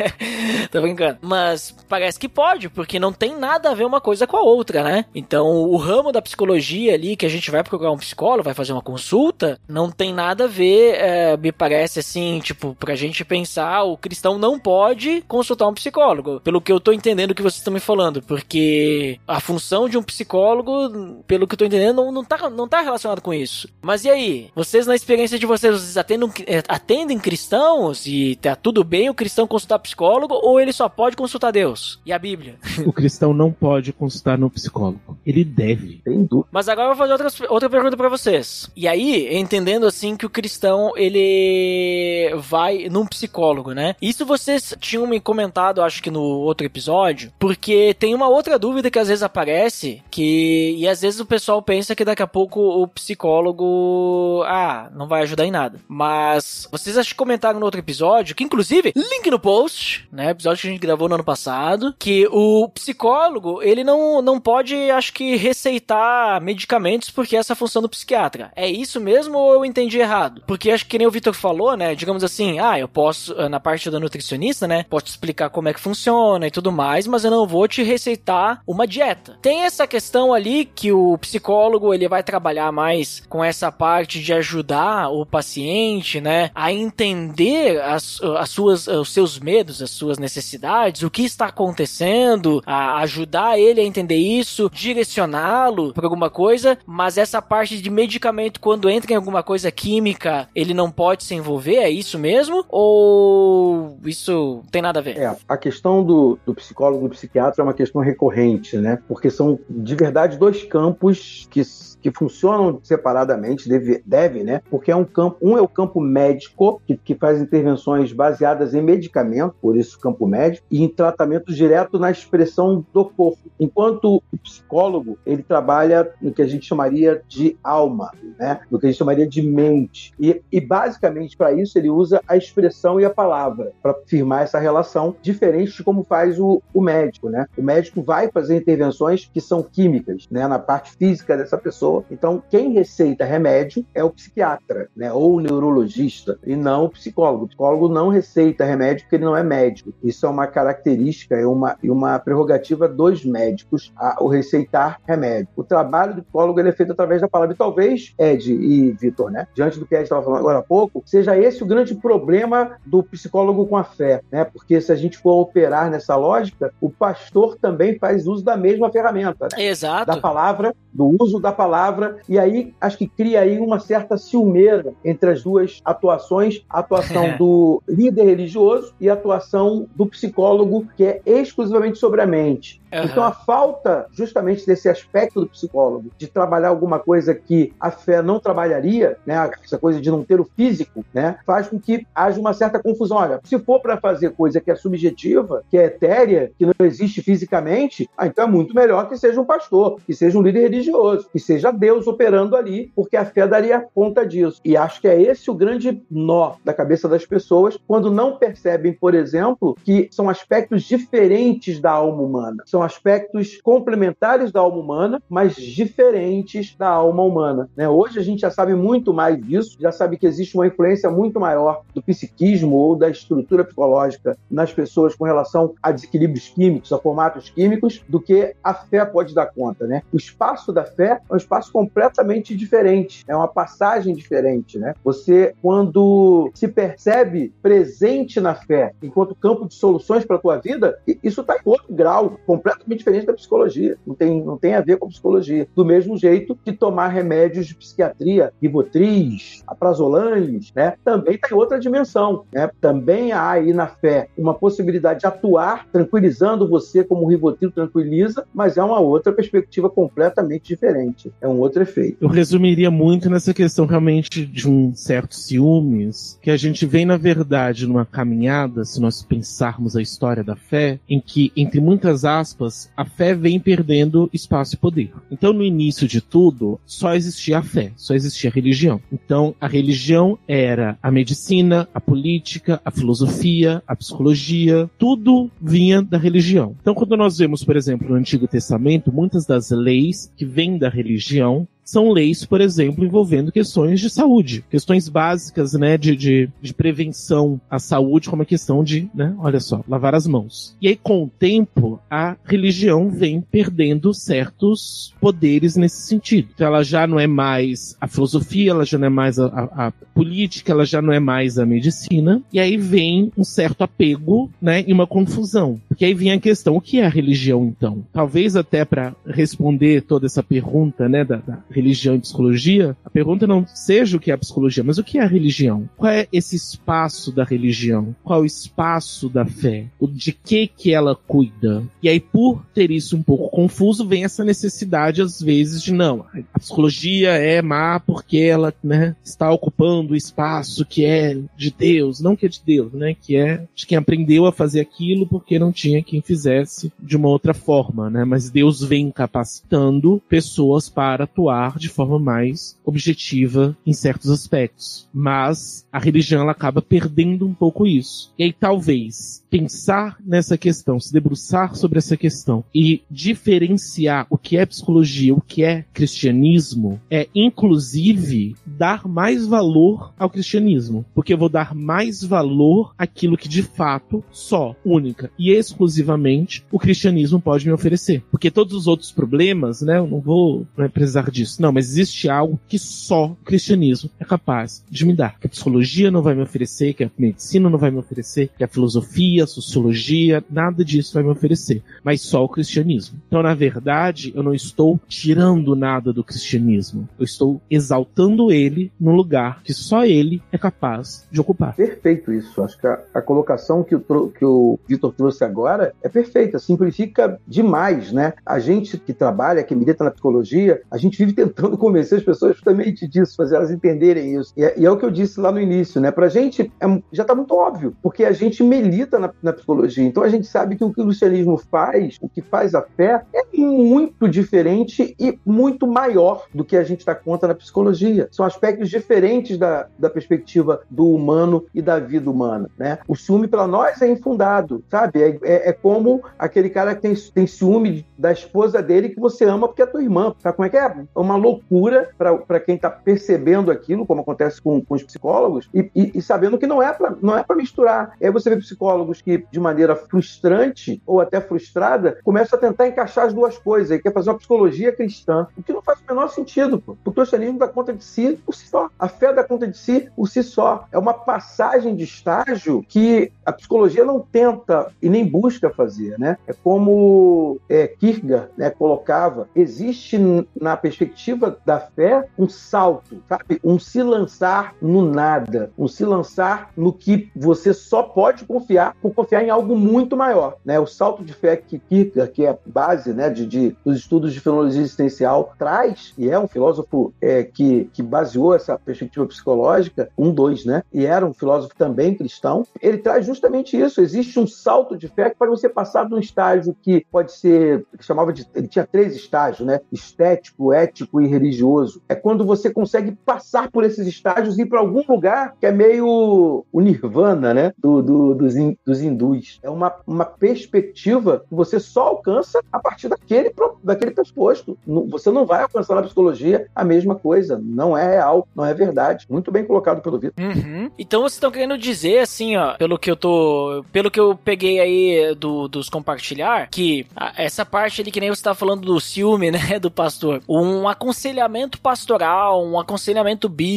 tô brincando. Mas parece que pode, porque não tem nada a ver uma coisa com a outra, né? Então, o ramo da psicologia ali que a gente vai procurar um psicólogo, vai fazer uma consulta não tem nada a ver, é, me parece assim, tipo, pra gente pensar, o cristão não pode consultar um psicólogo, pelo que eu tô entendendo que vocês estão me falando, porque a função de um psicólogo, pelo que eu tô entendendo, não, não, tá, não tá relacionado com isso. Mas e aí? Vocês, na experiência de vocês, vocês atendem, é, atendem cristãos e tá tudo bem o cristão consultar psicólogo, ou ele só pode consultar Deus e a Bíblia. O cristão não pode consultar no psicólogo. Ele deve. Tem dúvida. Mas agora eu vou fazer outras, outra pergunta para vocês. E aí, entendendo assim que o cristão ele vai num psicólogo, né? Isso vocês tinham me comentado, acho que no outro episódio, porque tem uma outra dúvida que às vezes aparece, que e às vezes o pessoal pensa que daqui a pouco o psicólogo ah, não vai ajudar em nada. Mas vocês acho que comentaram no outro episódio, que inclusive link no post, né, episódio que a gente gravou no ano passado, que o psicólogo, ele não não pode acho que receitar medicamentos porque essa é a função do psiquiatra. É isso mesmo ou eu entendi errado? Porque acho que nem o Vitor falou, né? Digamos assim, ah, eu posso, na parte da nutricionista, né? Posso te explicar como é que funciona e tudo mais, mas eu não vou te receitar uma dieta. Tem essa questão ali que o psicólogo ele vai trabalhar mais com essa parte de ajudar o paciente, né? A entender as, as suas, os seus medos, as suas necessidades, o que está acontecendo, ajudar ele a entender isso, direcioná-lo para alguma coisa, mas essa parte de medicamento, quando entra em alguma coisa química, ele não pode se envolver? É isso mesmo? Ou isso tem nada a ver? É, a questão do, do psicólogo do psiquiatra é uma questão recorrente, né? Porque são, de verdade, dois campos que que funcionam separadamente, deve, deve, né? Porque é um campo, um é o campo médico, que, que faz intervenções baseadas em medicamento, por isso campo médico, e em tratamento direto na expressão do corpo. Enquanto o psicólogo, ele trabalha no que a gente chamaria de alma, né? No que a gente chamaria de mente. E, e basicamente para isso ele usa a expressão e a palavra para firmar essa relação, diferente de como faz o, o médico, né? O médico vai fazer intervenções que são químicas, né? Na parte física dessa pessoa pessoa. Então, quem receita remédio é o psiquiatra, né? Ou o neurologista, e não o psicólogo. O psicólogo não receita remédio porque ele não é médico. Isso é uma característica e uma, uma prerrogativa dos médicos, a, o receitar remédio. O trabalho do psicólogo ele é feito através da palavra. E talvez, Ed e Vitor, né? Diante do que Ed estava falando agora há pouco, seja esse o grande problema do psicólogo com a fé, né? Porque se a gente for operar nessa lógica, o pastor também faz uso da mesma ferramenta, né? Exato. Da palavra, do uso da palavra palavra, e aí acho que cria aí uma certa ciumeira entre as duas atuações, a atuação é. do líder religioso e a atuação do psicólogo, que é exclusivamente sobre a mente. Uhum. Então, a falta justamente desse aspecto do psicólogo, de trabalhar alguma coisa que a fé não trabalharia, né, essa coisa de não ter o físico, né, faz com que haja uma certa confusão. Olha, se for para fazer coisa que é subjetiva, que é etérea, que não existe fisicamente, ah, então é muito melhor que seja um pastor, que seja um líder religioso, que seja Deus operando ali, porque a fé daria conta disso. E acho que é esse o grande nó da cabeça das pessoas quando não percebem, por exemplo, que são aspectos diferentes da alma humana. São são aspectos complementares da alma humana, mas diferentes da alma humana. Né? Hoje a gente já sabe muito mais disso, já sabe que existe uma influência muito maior do psiquismo ou da estrutura psicológica nas pessoas com relação a desequilíbrios químicos, a formatos químicos, do que a fé pode dar conta. Né? O espaço da fé é um espaço completamente diferente, é uma passagem diferente. Né? Você, quando se percebe presente na fé enquanto campo de soluções para a tua vida, isso está em outro grau, completamente completamente diferente da psicologia. Não tem, não tem a ver com psicologia. Do mesmo jeito que tomar remédios de psiquiatria, ribotriz, aprazolanes, né? Também está em outra dimensão. Né? Também há aí na fé uma possibilidade de atuar tranquilizando você como o ribotril tranquiliza, mas é uma outra perspectiva completamente diferente. É um outro efeito. Eu resumiria muito nessa questão realmente de um certo ciúmes, que a gente vem, na verdade, numa caminhada, se nós pensarmos a história da fé, em que, entre muitas aspas, aspas, a fé vem perdendo espaço e poder. Então, no início de tudo, só existia a fé, só existia a religião. Então, a religião era a medicina, a política, a filosofia, a psicologia, tudo vinha da religião. Então, quando nós vemos, por exemplo, no Antigo Testamento, muitas das leis que vêm da religião são leis, por exemplo, envolvendo questões de saúde, questões básicas, né, de, de, de prevenção à saúde, como a questão de, né, olha só, lavar as mãos. E aí, com o tempo, a religião vem perdendo certos poderes nesse sentido. Então, ela já não é mais a filosofia, ela já não é mais a, a, a política, ela já não é mais a medicina. E aí vem um certo apego, né, e uma confusão. Porque aí vem a questão, o que é a religião, então? Talvez até para responder toda essa pergunta, né, da, da religião e psicologia, a pergunta não seja o que é a psicologia, mas o que é a religião? Qual é esse espaço da religião? Qual é o espaço da fé? De que que ela cuida? E aí, por ter isso um pouco confuso, vem essa necessidade, às vezes, de não, a psicologia é má porque ela, né, está ocupando o espaço que é de Deus, não que é de Deus, né, que é de quem aprendeu a fazer aquilo porque não tinha quem fizesse de uma outra forma, né, mas Deus vem capacitando pessoas para atuar de forma mais objetiva em certos aspectos. Mas a religião ela acaba perdendo um pouco isso. E aí talvez pensar nessa questão, se debruçar sobre essa questão e diferenciar o que é psicologia, o que é cristianismo, é inclusive dar mais valor ao cristianismo, porque eu vou dar mais valor àquilo que de fato só, única e exclusivamente o cristianismo pode me oferecer. Porque todos os outros problemas, né, eu não vou né, precisar disso. Não, mas existe algo que só o cristianismo capaz de me dar. Que a psicologia não vai me oferecer, que a medicina não vai me oferecer, que a filosofia, a sociologia, nada disso vai me oferecer. Mas só o cristianismo. Então, na verdade, eu não estou tirando nada do cristianismo. Eu estou exaltando ele no lugar que só ele é capaz de ocupar. Perfeito isso. Acho que a, a colocação que o, que o Vitor trouxe agora é perfeita. Simplifica demais, né? A gente que trabalha, que milita na psicologia, a gente vive tentando convencer as pessoas justamente disso, fazer elas entenderem isso. E é, e é o que eu disse lá no início, né? Pra gente é, já tá muito óbvio, porque a gente milita na, na, psicologia. Então a gente sabe que o que o cristianismo faz, o que faz a fé, é muito diferente e muito maior do que a gente está conta na psicologia. São aspectos diferentes da, da perspectiva do humano e da vida humana, né? O ciúme para nós é infundado, sabe? É, é, é, como aquele cara que tem, tem ciúme da esposa dele que você ama porque é tua irmã. Sabe como é que é? É uma loucura para quem está percebendo aquilo, como acontece com, com os psicólogos, e, e, e, sabendo que não é para é misturar. Aí você vê psicólogos que, de maneira frustrante ou até frustrada, começam a tentar encaixar as duas coisas e quer fazer uma psicologia cristã, o que não faz o menor sentido, pô. O cristianismo dá conta de si por si só. A fé dá conta de si por si só. É uma passagem de estágio que a psicologia não tenta e nem busca fazer, né? É como é, Kierkegaard né, colocava, existe na perspectiva da fé um salto, sabe? Um se lançar no nada, um se lançar no que você só pode confiar por confiar em algo muito maior, né? O salto de fé que Kierkegaard, que é base, né, de, de dos estudos de fenomenologia existencial, traz e é um filósofo é, que, que baseou essa perspectiva psicológica, um dois, né? E era um filósofo também cristão. Ele traz justamente isso. Existe um salto de fé para você passar de um estágio que pode ser, que chamava de, ele tinha três estágios, né? Estético, ético e religioso. É quando você consegue passar por esses estágios e ir para algum lugar que é meio o nirvana, né? Do, do, dos, in, dos hindus. É uma, uma perspectiva que você só alcança a partir daquele, daquele pressuposto. Você não vai alcançar na psicologia a mesma coisa. Não é real, não é verdade. Muito bem colocado pelo Vitor. Uhum. Então vocês estão querendo dizer, assim, ó, pelo que eu tô. Pelo que eu peguei aí do, dos compartilhar, que essa parte ali, que nem você tá falando do ciúme, né, do pastor, um aconselhamento pastoral, um aconselhamento bíblico,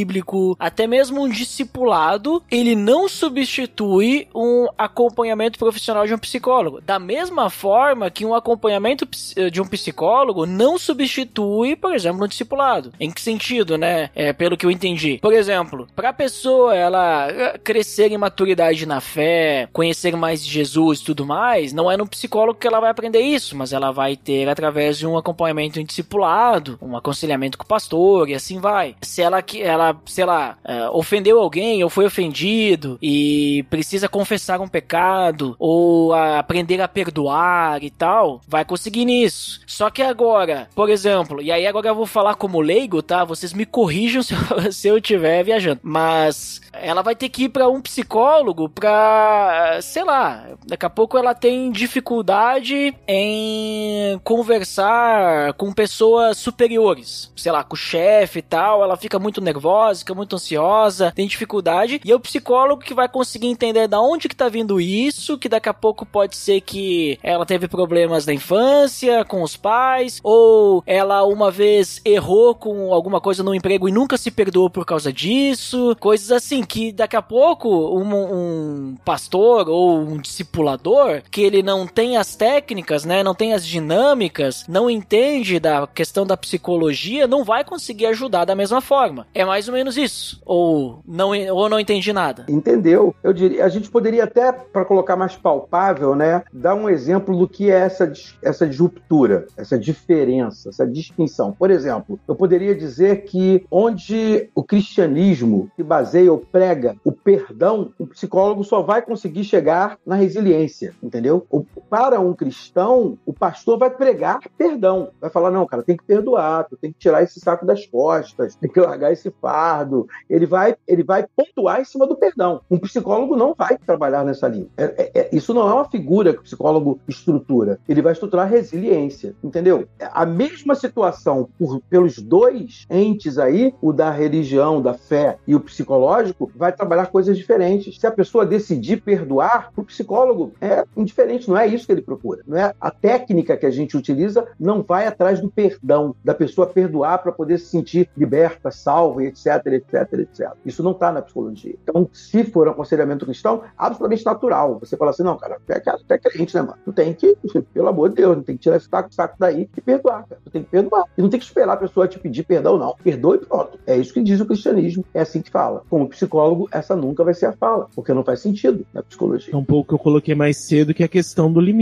até mesmo um discipulado, ele não substitui um acompanhamento profissional de um psicólogo. Da mesma forma que um acompanhamento de um psicólogo não substitui, por exemplo, um discipulado. Em que sentido, né? É, pelo que eu entendi. Por exemplo, para a pessoa ela eh, crescer em maturidade na fé, conhecer mais de Jesus e tudo mais, não é no psicólogo que ela vai aprender isso, mas ela vai ter através de um acompanhamento em discipulado, um aconselhamento com o pastor e assim vai. Se ela, ela sei lá, uh, ofendeu alguém ou foi ofendido e precisa confessar um pecado ou aprender a perdoar e tal, vai conseguir nisso. Só que agora, por exemplo, e aí agora eu vou falar como leigo, tá? Vocês me corrijam se eu, se eu estiver viajando. Mas ela vai ter que ir para um psicólogo pra, sei lá, daqui a pouco ela tem dificuldade em conversar com pessoas superiores, sei lá, com o chefe e tal, ela fica muito nervosa, muito ansiosa, tem dificuldade, e é o psicólogo que vai conseguir entender da onde que tá vindo isso, que daqui a pouco pode ser que ela teve problemas na infância, com os pais, ou ela uma vez errou com alguma coisa no emprego e nunca se perdoou por causa disso, coisas assim, que daqui a pouco um, um pastor ou um discipulador que ele não tem as técnicas, né, não tem as dinâmicas, não entende da questão da psicologia não vai conseguir ajudar da mesma forma. É mais ou menos isso. Ou não, ou não entendi nada. Entendeu? Eu diria, a gente poderia até, para colocar mais palpável, né, dar um exemplo do que é essa, essa disruptura, essa diferença, essa distinção. Por exemplo, eu poderia dizer que onde o cristianismo se baseia ou prega o perdão, o psicólogo só vai conseguir chegar na resiliência, entendeu? Para um cristão, o pastor vai pregar perdão. Vai falar, não, cara, tem que perdoar, tu tem que tirar esse saco das costas, tem que largar esse fardo. Ele vai, ele vai pontuar em cima do perdão. Um psicólogo não vai trabalhar nessa linha. É, é, é, isso não é uma figura que o psicólogo estrutura. Ele vai estruturar resiliência, entendeu? A mesma situação por, pelos dois entes aí, o da religião, da fé e o psicológico, vai trabalhar coisas diferentes. Se a pessoa decidir perdoar, o psicólogo é indiferente, não é isso que ele procura. Não é a técnica que a gente utiliza não vai atrás do perdão, da pessoa perdoar para poder se sentir liberta, salva, etc, etc, etc. Isso não está na psicologia. Então, se for um aconselhamento cristão, absolutamente natural. Você fala assim, não, cara, tu é, tu é crente, né, mano? Tu tem que, pelo amor de Deus, não tem que tirar esse saco, saco daí e perdoar, cara. Tu tem que perdoar. E não tem que esperar a pessoa te pedir perdão, não. Perdoa e pronto. É isso que diz o cristianismo. É assim que fala. Como psicólogo, essa nunca vai ser a fala, porque não faz sentido na psicologia. É um pouco que eu coloquei mais cedo, que é a questão do limite.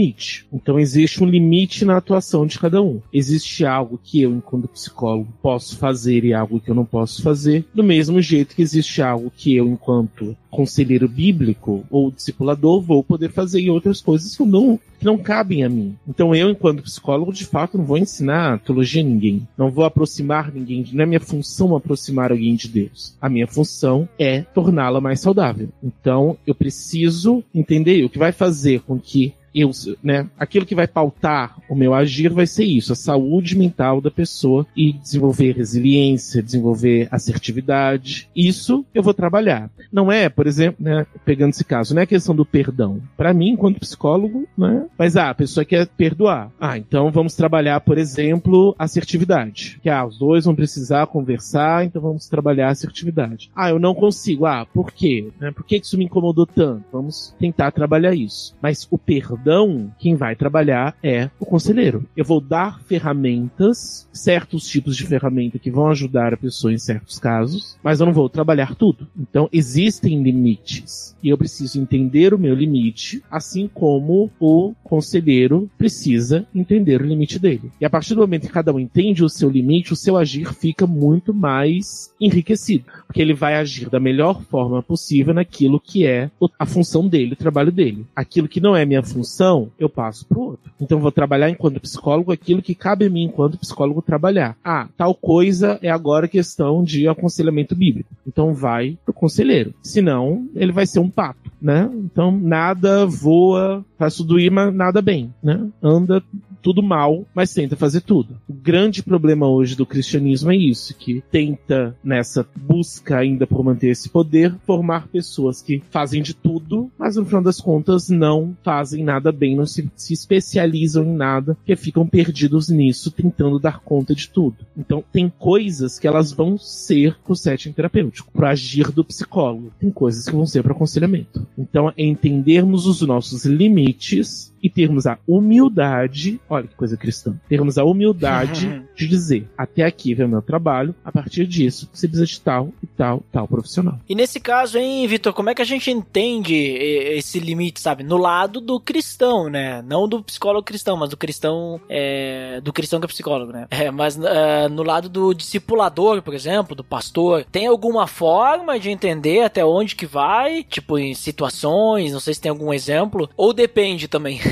Então, existe um limite na atuação de cada um. Existe algo que eu, enquanto psicólogo, posso fazer e algo que eu não posso fazer, do mesmo jeito que existe algo que eu, enquanto conselheiro bíblico ou discipulador, vou poder fazer em outras coisas que não, que não cabem a mim. Então eu, enquanto psicólogo, de fato, não vou ensinar teologia a ninguém. Não vou aproximar ninguém. Não é minha função aproximar alguém de Deus. A minha função é torná-la mais saudável. Então eu preciso entender o que vai fazer com que eu, né, aquilo que vai pautar o meu agir vai ser isso, a saúde mental da pessoa e desenvolver resiliência, desenvolver assertividade. Isso eu vou trabalhar. Não é, por exemplo, né, pegando esse caso, não é questão do perdão. Para mim, enquanto psicólogo, né, mas ah, a pessoa quer perdoar. Ah, então vamos trabalhar, por exemplo, assertividade. Que ah, os dois vão precisar conversar, então vamos trabalhar assertividade. Ah, eu não consigo. Ah, por quê? Né, por que isso me incomodou tanto? Vamos tentar trabalhar isso. Mas o perdão perdão, quem vai trabalhar é o conselheiro. Eu vou dar ferramentas, certos tipos de ferramenta que vão ajudar a pessoa em certos casos, mas eu não vou trabalhar tudo. Então existem limites. E eu preciso entender o meu limite, assim como o conselheiro precisa entender o limite dele. E a partir do momento que cada um entende o seu limite, o seu agir fica muito mais enriquecido. Porque ele vai agir da melhor forma possível naquilo que é a função dele, o trabalho dele. Aquilo que não é minha função, função, eu passo pro outro. Então vou trabalhar enquanto psicólogo aquilo que cabe a mim enquanto psicólogo trabalhar. Ah, tal coisa é agora questão de aconselhamento bíblico. Então vai pro conselheiro. Senão, ele vai ser um pato, né? Então nada voa, faz tudo ir, mas nada bem, né? Anda tudo mal, mas tenta fazer tudo. O grande problema hoje do cristianismo é isso, que tenta, nessa busca ainda por manter esse poder, formar pessoas que fazem de tudo, mas no final das contas não fazem nada bem, não se, se especializam em nada, que ficam perdidos nisso, tentando dar conta de tudo. Então, tem coisas que elas vão ser pro setting terapêutico, pro agir do psicólogo. Tem coisas que vão ser pro aconselhamento. Então, é entendermos os nossos limites e termos a humildade, olha que coisa cristã, termos a humildade de dizer, até aqui vem o meu trabalho, a partir disso você precisa de tal e tal, tal profissional. E nesse caso, hein, Vitor, como é que a gente entende esse limite, sabe? No lado do cristão, né? Não do psicólogo cristão, mas do cristão, é, do cristão que é psicólogo, né? É, mas é, no lado do discipulador, por exemplo, do pastor, tem alguma forma de entender até onde que vai? Tipo, em situações, não sei se tem algum exemplo, ou depende também?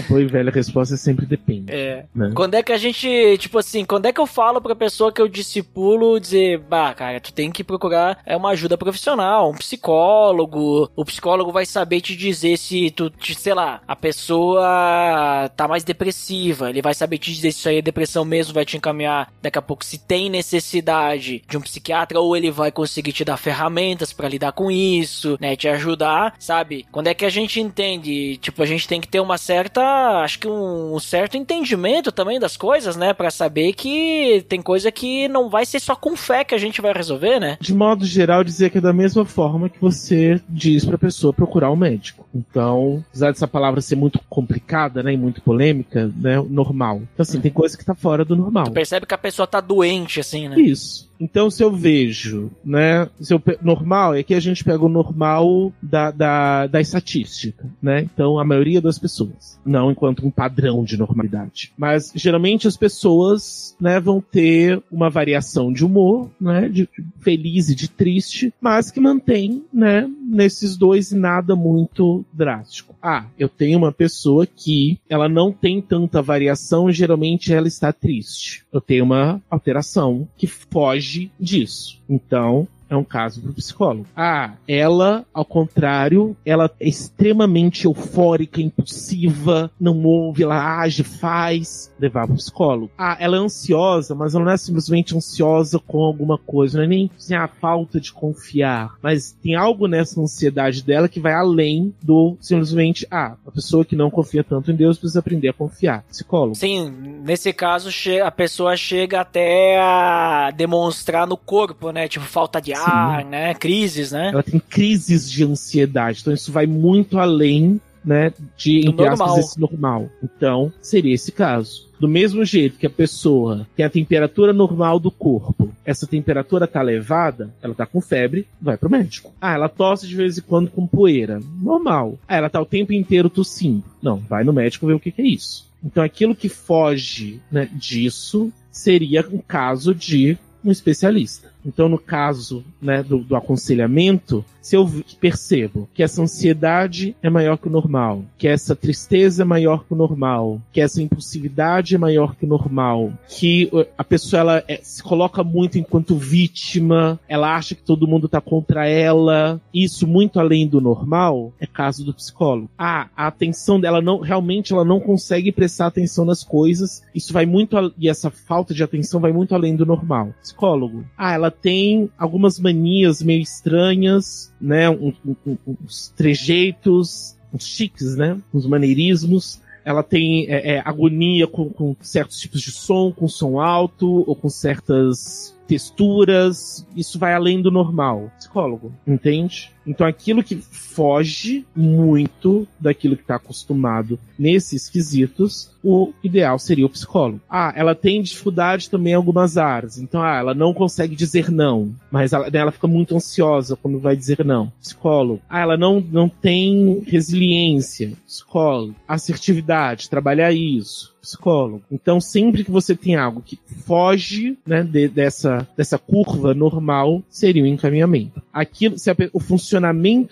Boa e velha resposta é sempre depende. É. Né? Quando é que a gente, tipo assim, quando é que eu falo pra pessoa que eu discipulo dizer, bah, cara, tu tem que procurar é, uma ajuda profissional, um psicólogo. O psicólogo vai saber te dizer se tu, sei lá, a pessoa tá mais depressiva. Ele vai saber te dizer se isso aí é depressão mesmo, vai te encaminhar daqui a pouco se tem necessidade de um psiquiatra ou ele vai conseguir te dar ferramentas para lidar com isso, né, te ajudar, sabe? Quando é que a gente entende, tipo, a gente tem que ter uma certa uma, acho que um, certo entendimento também das coisas, né? Para saber que tem coisa que não vai ser só com fé que a gente vai resolver, né? De modo geral, dizer que é da mesma forma que você diz pra pessoa procurar um médico. Então, apesar dessa palavra ser muito complicada, né, e muito polêmica, né, normal. Então, assim, tem coisa que tá fora do normal. Tu percebe que a pessoa tá doente, assim, né? Isso. Então, se eu vejo, né, se eu, normal, é que a gente pega o normal da, da, da estatística, né? Então, a maioria das pessoas, não enquanto um padrão de normalidade. Mas, geralmente, as pessoas, né, vão ter uma variação de humor, né, de feliz e de triste, mas que mantém, né, nesses dois nada muito drástico. Ah, eu tenho uma pessoa que ela não tem tanta variação, geralmente ela está triste. Eu tenho uma alteração que foge disso. Então, é um caso pro psicólogo. Ah, ela, ao contrário, ela é extremamente eufórica, impulsiva, não ouve, ela age, faz, levar pro psicólogo. Ah, ela é ansiosa, mas ela não é simplesmente ansiosa com alguma coisa, não é nem assim, a falta de confiar, mas tem algo nessa ansiedade dela que vai além do simplesmente, ah, a pessoa que não confia tanto em Deus precisa aprender a confiar. Psicólogo. Sim, nesse caso a pessoa chega até a demonstrar no corpo, né? Tipo, falta de ar, né? Crises, né? Ela tem crises de ansiedade. Então isso vai muito além, né? De, entre aspas, esse normal. Então, seria esse caso. Do mesmo jeito que a pessoa tem a temperatura normal do corpo, essa temperatura tá elevada, ela tá com febre, vai pro médico. Ah, ela tosse de vez em quando com poeira. Normal. Ah, ela tá o tempo inteiro tossindo. Não, vai no médico ver o que, que é isso. Então aquilo que foge né, disso seria um caso de um especialista. Então, no caso né, do, do, aconselhamento, se eu percebo que essa ansiedade é maior que o normal, que essa tristeza é maior que o normal, que essa impulsividade é maior que o normal, que a pessoa ela é, se coloca muito enquanto vítima, ela acha que todo mundo está contra ela, isso muito além do normal, é caso do psicólogo. Ah, a atenção dela não realmente ela não consegue prestar atenção nas coisas, isso vai muito e essa falta de atenção vai muito além do normal. Psicólogo. Ah, ela tem algumas manias meio estranhas, né? Um, um, uns trejeitos, uns chiques, né? Uns maneirismos. Ela tem é, é, agonia com, com certos tipos de som, com som alto, ou com certas texturas, isso vai além do normal. Psicólogo, entende? Então aquilo que foge muito daquilo que está acostumado nesses quesitos, o ideal seria o psicólogo. Ah, ela tem dificuldade também em algumas áreas. Então, ah, ela não consegue dizer não, mas ela, ela fica muito ansiosa quando vai dizer não. Psicólogo. Ah, ela não, não tem resiliência. Psicólogo. Assertividade, trabalhar isso psicólogo. Então, sempre que você tem algo que foge né, de, dessa, dessa curva normal, seria um encaminhamento. Aquilo, se a, o funcionamento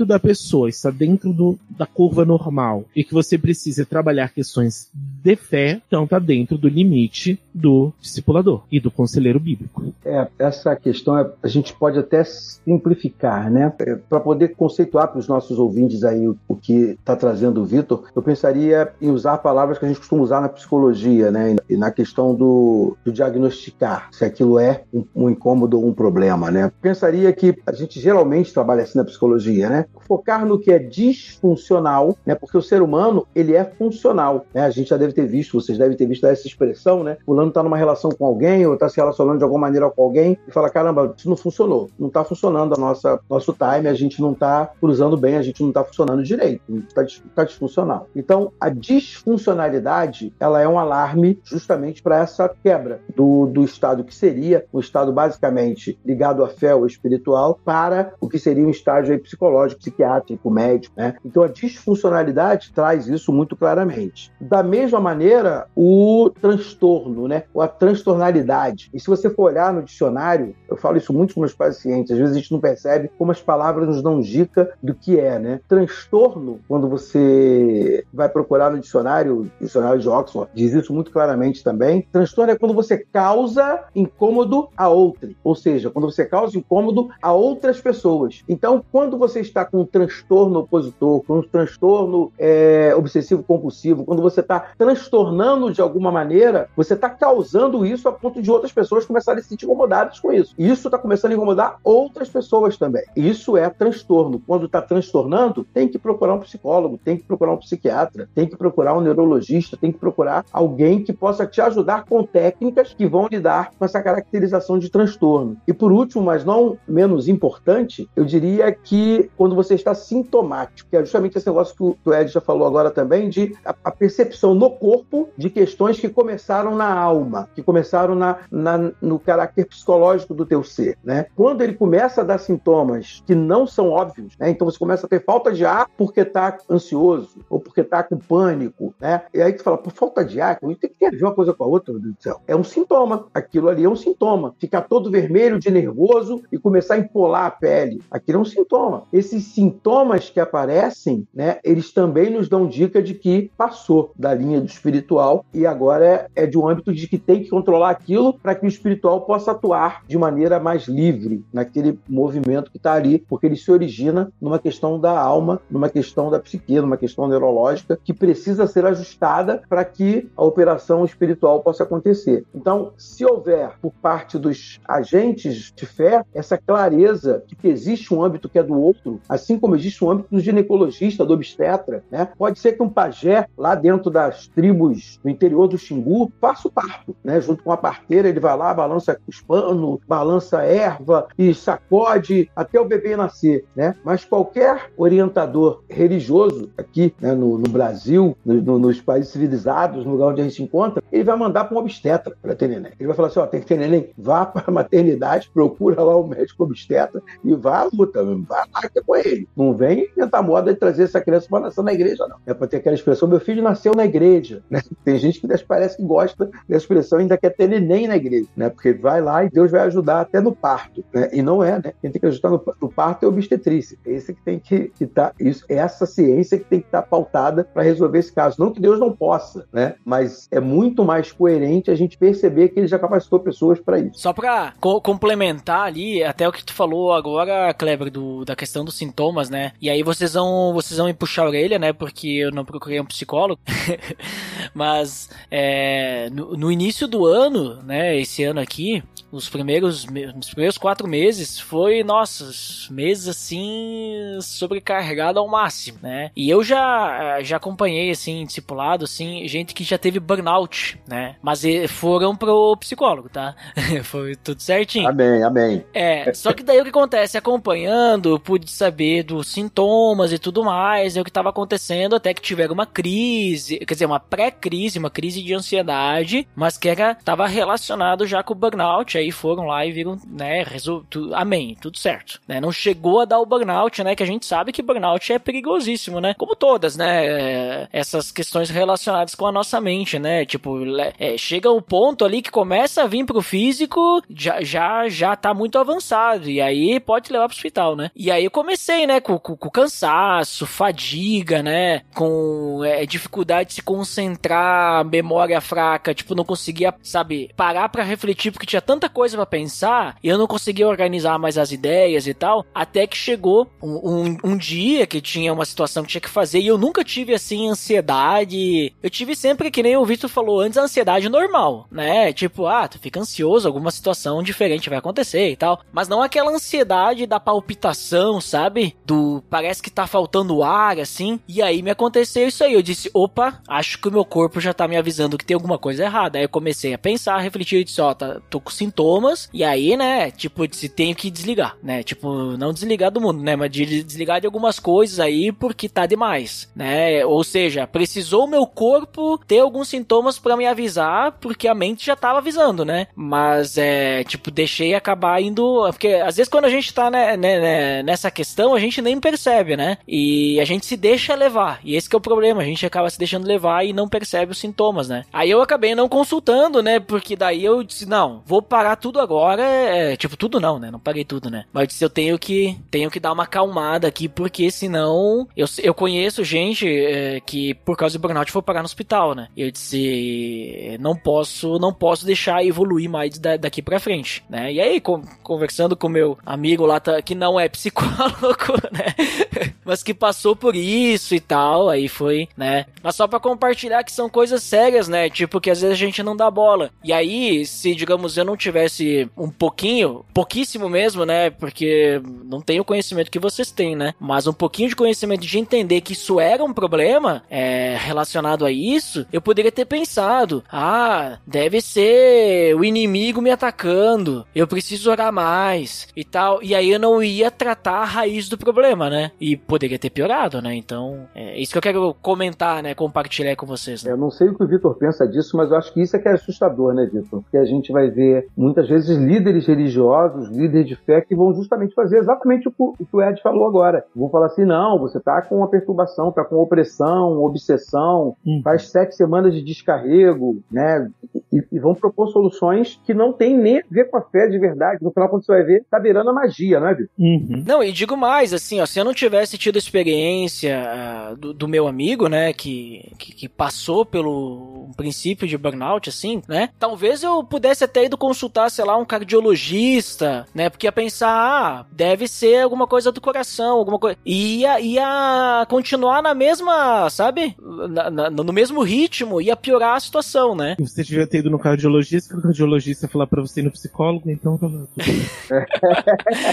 da pessoa está dentro do, da curva normal e que você precisa trabalhar questões de fé, então está dentro do limite do discipulador e do conselheiro bíblico. É, essa questão é, a gente pode até simplificar, né? É, Para poder conceituar para os nossos ouvintes aí o, o que está trazendo o Vitor, eu pensaria em usar palavras que a gente costuma usar na psicologia, né? E na questão do, do diagnosticar se aquilo é um, um, incômodo ou um problema, né? Pensaria que a gente geralmente trabalha assim na psicologia, né? Focar no que é disfuncional, né? Porque o ser humano, ele é funcional, né? A gente já deve ter visto, vocês devem ter visto essa expressão, né? Fulano tá numa relação com alguém ou tá se relacionando de alguma maneira com alguém e fala, caramba, isso não funcionou. Não tá funcionando a nossa, nosso time, a gente não tá cruzando bem, a gente não tá funcionando direito. Tá, tá disfuncional. Então, a disfuncionalidade, ela é um alarme justamente para essa quebra do, do estado que seria um estado basicamente ligado à fé ou espiritual para o que seria um estágio aí psicológico, psiquiátrico, médico. Né? Então a disfuncionalidade traz isso muito claramente. Da mesma maneira, o transtorno, né? ou a transtornalidade. E se você for olhar no dicionário, eu falo isso muito com meus pacientes, às vezes a gente não percebe como as palavras nos dão dica do que é. Né? Transtorno, quando você vai procurar no dicionário, dicionário de Oxford, diz isso muito claramente também. Transtorno é quando você causa incômodo a outra, ou seja, quando você causa incômodo a outras pessoas. Então, quando você está com um transtorno opositor, com um transtorno é, obsessivo compulsivo, quando você está transtornando de alguma maneira, você está causando isso a ponto de outras pessoas começarem a se sentir incomodadas com isso. E isso está começando a incomodar outras pessoas também. Isso é transtorno. Quando está transtornando, tem que procurar um psicólogo, tem que procurar um psiquiatra, tem que procurar um neurologista, tem que procurar alguém que possa te ajudar com técnicas que vão lidar com essa caracterização de transtorno. E por último, mas não menos importante, eu diria que quando você está sintomático, que é justamente esse negócio que o Ed já falou agora também, de a, a percepção no corpo de questões que começaram na alma, que começaram na, na, no caráter psicológico do teu ser. Né? Quando ele começa a dar sintomas que não são óbvios, né? então você começa a ter falta de ar porque está ansioso ou porque está com pânico, né? e aí tu fala, por falta de ar, tem que ter a ver uma coisa com a outra, meu Deus do céu. É um sintoma, aquilo ali é um sintoma. Ficar todo vermelho de nervoso e começar a empolar a pele, aquilo é um sintoma. Esses sintomas que aparecem, né, eles também nos dão dica de que passou da linha do espiritual e agora é, é de um âmbito de que tem que controlar aquilo para que o espiritual possa atuar de maneira mais livre naquele movimento que está ali, porque ele se origina numa questão da alma, numa questão da psique, numa questão neurológica que precisa ser ajustada para que a operação espiritual possa acontecer. Então, se houver por parte dos agentes de fé essa clareza de que existe um âmbito que é do outro, assim como existe um âmbito do ginecologista, do obstetra, né? Pode ser que um pajé lá dentro das tribos no interior do Xingu faça o parto, né? Junto com a parteira, ele vai lá, balança os panos, balança erva e sacode até o bebê nascer, né? Mas qualquer orientador religioso aqui né, no, no Brasil, no, no, nos países civilizados, no lugar onde a gente se encontra, ele vai mandar para um obstetra para ter neném. Ele vai falar assim: ó, tem que ter neném, vá para a maternidade, procura lá o médico obstetra e vá à luta, vá é com ele. Não vem inventar moda de trazer essa criança para nascer na igreja, não. É para ter aquela expressão: meu filho nasceu na igreja. Né? Tem gente que parece que gosta dessa expressão ainda quer ter neném na igreja, né? Porque vai lá e Deus vai ajudar até no parto, né? E não é, né? Quem tem que ajudar no, no parto é obstetrícia. Esse que tem que estar, tá, isso, é essa ciência que tem que estar tá pautada para resolver esse caso. Não que Deus não possa, né? Mas é muito mais coerente a gente perceber que ele já capacitou pessoas para isso. Só para co complementar ali, até o que tu falou agora, Kleber, do, da questão dos sintomas, né? E aí vocês vão, vocês vão me puxar a orelha, né? Porque eu não procurei um psicólogo. Mas é, no, no, início do ano, né? Esse ano aqui, os primeiros, os primeiros quatro meses foi, nossa, meses assim sobrecarregado ao máximo, né? E eu já já acompanhei assim discipulado assim gente que já teve burnout, né? Mas foram pro psicólogo, tá? foi tudo certinho. Amém, amém. É, só que daí o que acontece acompanhando, pude saber dos sintomas e tudo mais, é o que estava acontecendo até que tiveram uma crise, quer dizer, uma pré-crise, uma crise de ansiedade, mas que era tava relacionado já com o burnout, aí foram lá e viram, né, resol... amém, tudo certo, né? Não chegou a dar o burnout, né, que a gente sabe que burnout é perigosíssimo, né? Como todas, né, é, essas questões relacionadas com a nossa mente, né? Tipo, é, chega o ponto ali que começa a vir pro físico, já já já tá muito avançado e aí pode levar pro hospital, né? E aí eu comecei, né, com, com, com cansaço, fadiga, né, com é, dificuldade de se concentrar, memória fraca, tipo, não conseguia, sabe, parar para refletir porque tinha tanta coisa para pensar e eu não conseguia organizar mais as ideias e tal, até que chegou um, um, um, dia que tinha uma situação que tinha que fazer e eu nunca tive, assim, ansiedade. Eu tive sempre, que nem o Vitor falou antes, a ansiedade normal, né? Tipo, ah, tu fica ansioso, alguma situação diferente vai acontecer e tal, mas não aquela ansiedade da palpitação, sabe? Do parece que tá faltando ar, assim, e aí me aconteceu isso aí, eu disse, opa, acho que o meu corpo já tá me avisando que tem alguma coisa errada. Aí eu comecei a pensar, a refletir e disse, ó, tá, tô com sintomas. E aí, né, tipo, disse, tenho que desligar, né? Tipo, não desligar do mundo, né? Mas de desligar de algumas coisas aí porque tá demais, né? Ou seja, precisou meu corpo ter alguns sintomas para me avisar porque a mente já tava avisando, né? Mas é, tipo, deixei acabar indo. Porque às vezes quando a gente tá né, né, né, nessa questão, a gente nem percebe, né? E a gente se deixa levar. E esse é o problema, a gente acaba se deixando levar e não percebe os sintomas, né? Aí eu acabei não consultando, né? Porque daí eu disse, não, vou parar tudo agora, é, tipo, tudo não, né? Não parei tudo, né? Mas eu tenho que, tenho que dar uma acalmada aqui, porque senão eu, eu conheço gente é, que por causa do burnout foi parar no hospital, né? E eu disse, não posso, não posso deixar evoluir mais da, daqui pra frente, né? E aí, com, conversando com meu amigo lá, tá, que não é psicólogo, né? Mas que passou por isso e tal, aí foi, né? Mas só para compartilhar que são coisas sérias, né? Tipo, que às vezes a gente não dá bola. E aí, se, digamos, eu não tivesse um pouquinho, pouquíssimo mesmo, né? Porque não tenho o conhecimento que vocês têm, né? Mas um pouquinho de conhecimento de entender que isso era um problema é, relacionado a isso, eu poderia ter pensado: ah, deve ser o inimigo me atacando, eu preciso orar mais e tal. E aí eu não ia tratar a raiz do problema, né? E poderia ter piorado, né? Então, é isso que eu quero comentar, né? Compartilhar com vocês. Né? Eu não sei o que o Vitor pensa disso, mas eu acho que isso é que é assustador, né, Vitor? Porque a gente vai ver muitas vezes líderes religiosos, líderes de fé, que vão justamente fazer exatamente o que o Ed falou agora. Vão falar assim: não, você tá com uma perturbação, tá com opressão, obsessão, hum. faz sete semanas de descarrego, né? E, e, vão propor soluções que não tem nem a ver com a fé de verdade. No final, quando você vai ver, tá beirando a magia, não é, Vitor? Uhum. Não, e digo mais, assim, ó, se eu não tivesse tido a experiência uh, do, do, meu amigo, né, que, que, que, passou pelo princípio de burnout, assim, né, talvez eu pudesse até ido consultar, sei lá, um cardiologista, né, porque ia pensar, ah, deve ser alguma coisa do coração, alguma coisa. E ia, ia continuar na mesma, sabe, na, na, no mesmo ritmo, ia piorar a situação, né. Você devia ter ido no cardiologista, o cardiologista falar pra você ir no psicólogo, então tá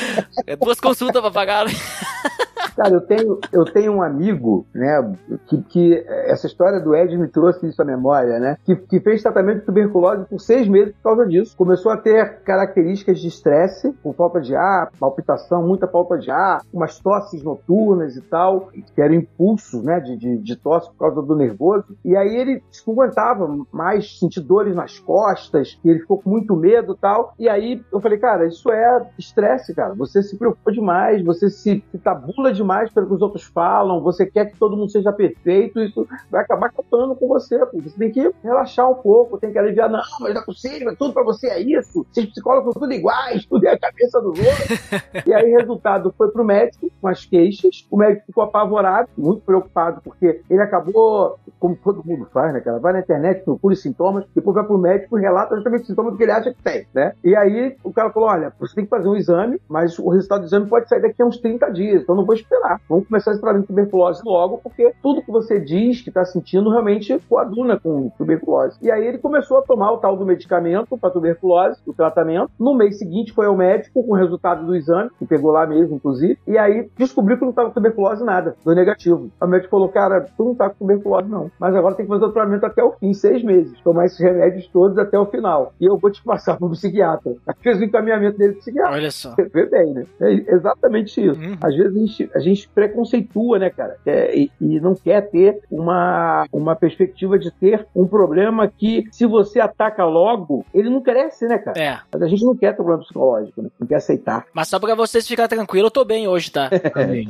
é duas consultas pra pagar, né? Cara, eu tenho, eu tenho um amigo, né, que, que essa história do Ed me trouxe isso à memória, né, que, que fez tratamento de tuberculose por seis meses por causa disso. Começou a ter características de estresse, com falta de ar, palpitação, muita falta de ar, umas tosses noturnas e tal, que eram impulsos, né, de, de, de tosse por causa do nervoso. E aí ele não aguentava mais sentir dores nas costas, ele ficou com muito medo e tal. E aí eu falei, cara, isso é estresse, cara. Você se preocupa demais, você se, se tabula demais demais pelo que os outros falam, você quer que todo mundo seja perfeito, isso vai acabar contando com você. Pô. Você tem que relaxar um pouco, tem que aliviar. Não, mas não é possível, tudo pra você é isso. Esses psicólogos são tudo iguais, tudo é a cabeça do outro. e aí, resultado, foi pro médico com as queixas. O médico ficou apavorado, muito preocupado, porque ele acabou, como todo mundo faz, né, cara? Vai na internet, procura os sintomas, depois vai pro médico e relata justamente os sintomas que ele acha que tem, né? E aí o cara falou: olha, você tem que fazer um exame, mas o resultado do exame pode sair daqui a uns 30 dias, então não vou esperar esperar. Vamos começar esse tratamento de tuberculose logo, porque tudo que você diz que está sentindo realmente coaduna com tuberculose. E aí ele começou a tomar o tal do medicamento para tuberculose, o tratamento. No mês seguinte foi ao médico com o resultado do exame, que pegou lá mesmo, inclusive, e aí descobriu que não estava com tuberculose nada, do negativo. O médico falou, cara, tu não está com tuberculose não, mas agora tem que fazer o tratamento até o fim, seis meses. Tomar esses remédios todos até o final. E eu vou te passar para o psiquiatra. Fez o encaminhamento dele para psiquiatra. Olha só. Você vê bem, né? É exatamente isso. Uhum. Às vezes a gente, a gente preconceitua, né, cara? É, e, e, não quer ter uma, uma perspectiva de ter um problema que, se você ataca logo, ele não cresce, né, cara? É. Mas a gente não quer ter problema psicológico, né? Não quer aceitar. Mas só pra vocês ficarem tranquilos, eu tô bem hoje, tá? Amém.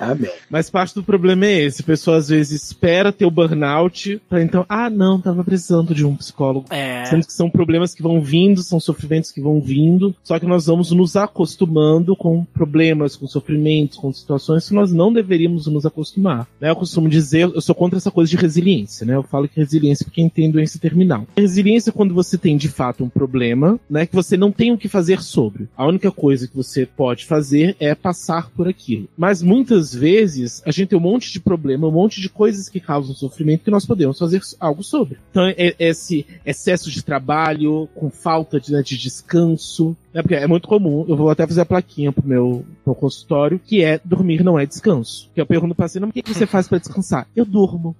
Amém. Mas parte do problema é esse. A pessoa às vezes espera ter o burnout pra então, ah, não, tava precisando de um psicólogo. É. Sendo que são problemas que vão vindo, são sofrimentos que vão vindo. Só que nós vamos nos acostumando com problemas, com sofrimentos, com situações que nós não deveríamos nos acostumar. Né? Eu costumo dizer, eu sou contra essa coisa de resiliência, né? Eu falo que resiliência é quem tem doença terminal. Resiliência é quando você tem de fato um problema, né? Que você não tem o que fazer sobre. A única coisa que você pode fazer é passar por aquilo. Mas muitas vezes a gente tem um monte de problema, um monte de coisas que causam sofrimento que nós podemos fazer algo sobre. Então, é esse excesso de trabalho, com falta de, né, de descanso, é porque é muito comum, eu vou até fazer a plaquinha pro meu, pro consultório, que é dormir não é descanso. Que eu pergunto pra paciente, o que, que você faz para descansar? Eu durmo.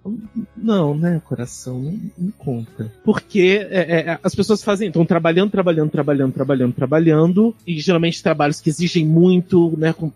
Não, né, coração, não, não conta. Porque é, é, as pessoas fazem, estão trabalhando, trabalhando, trabalhando, trabalhando, trabalhando, e geralmente trabalhos que exigem muito, né, com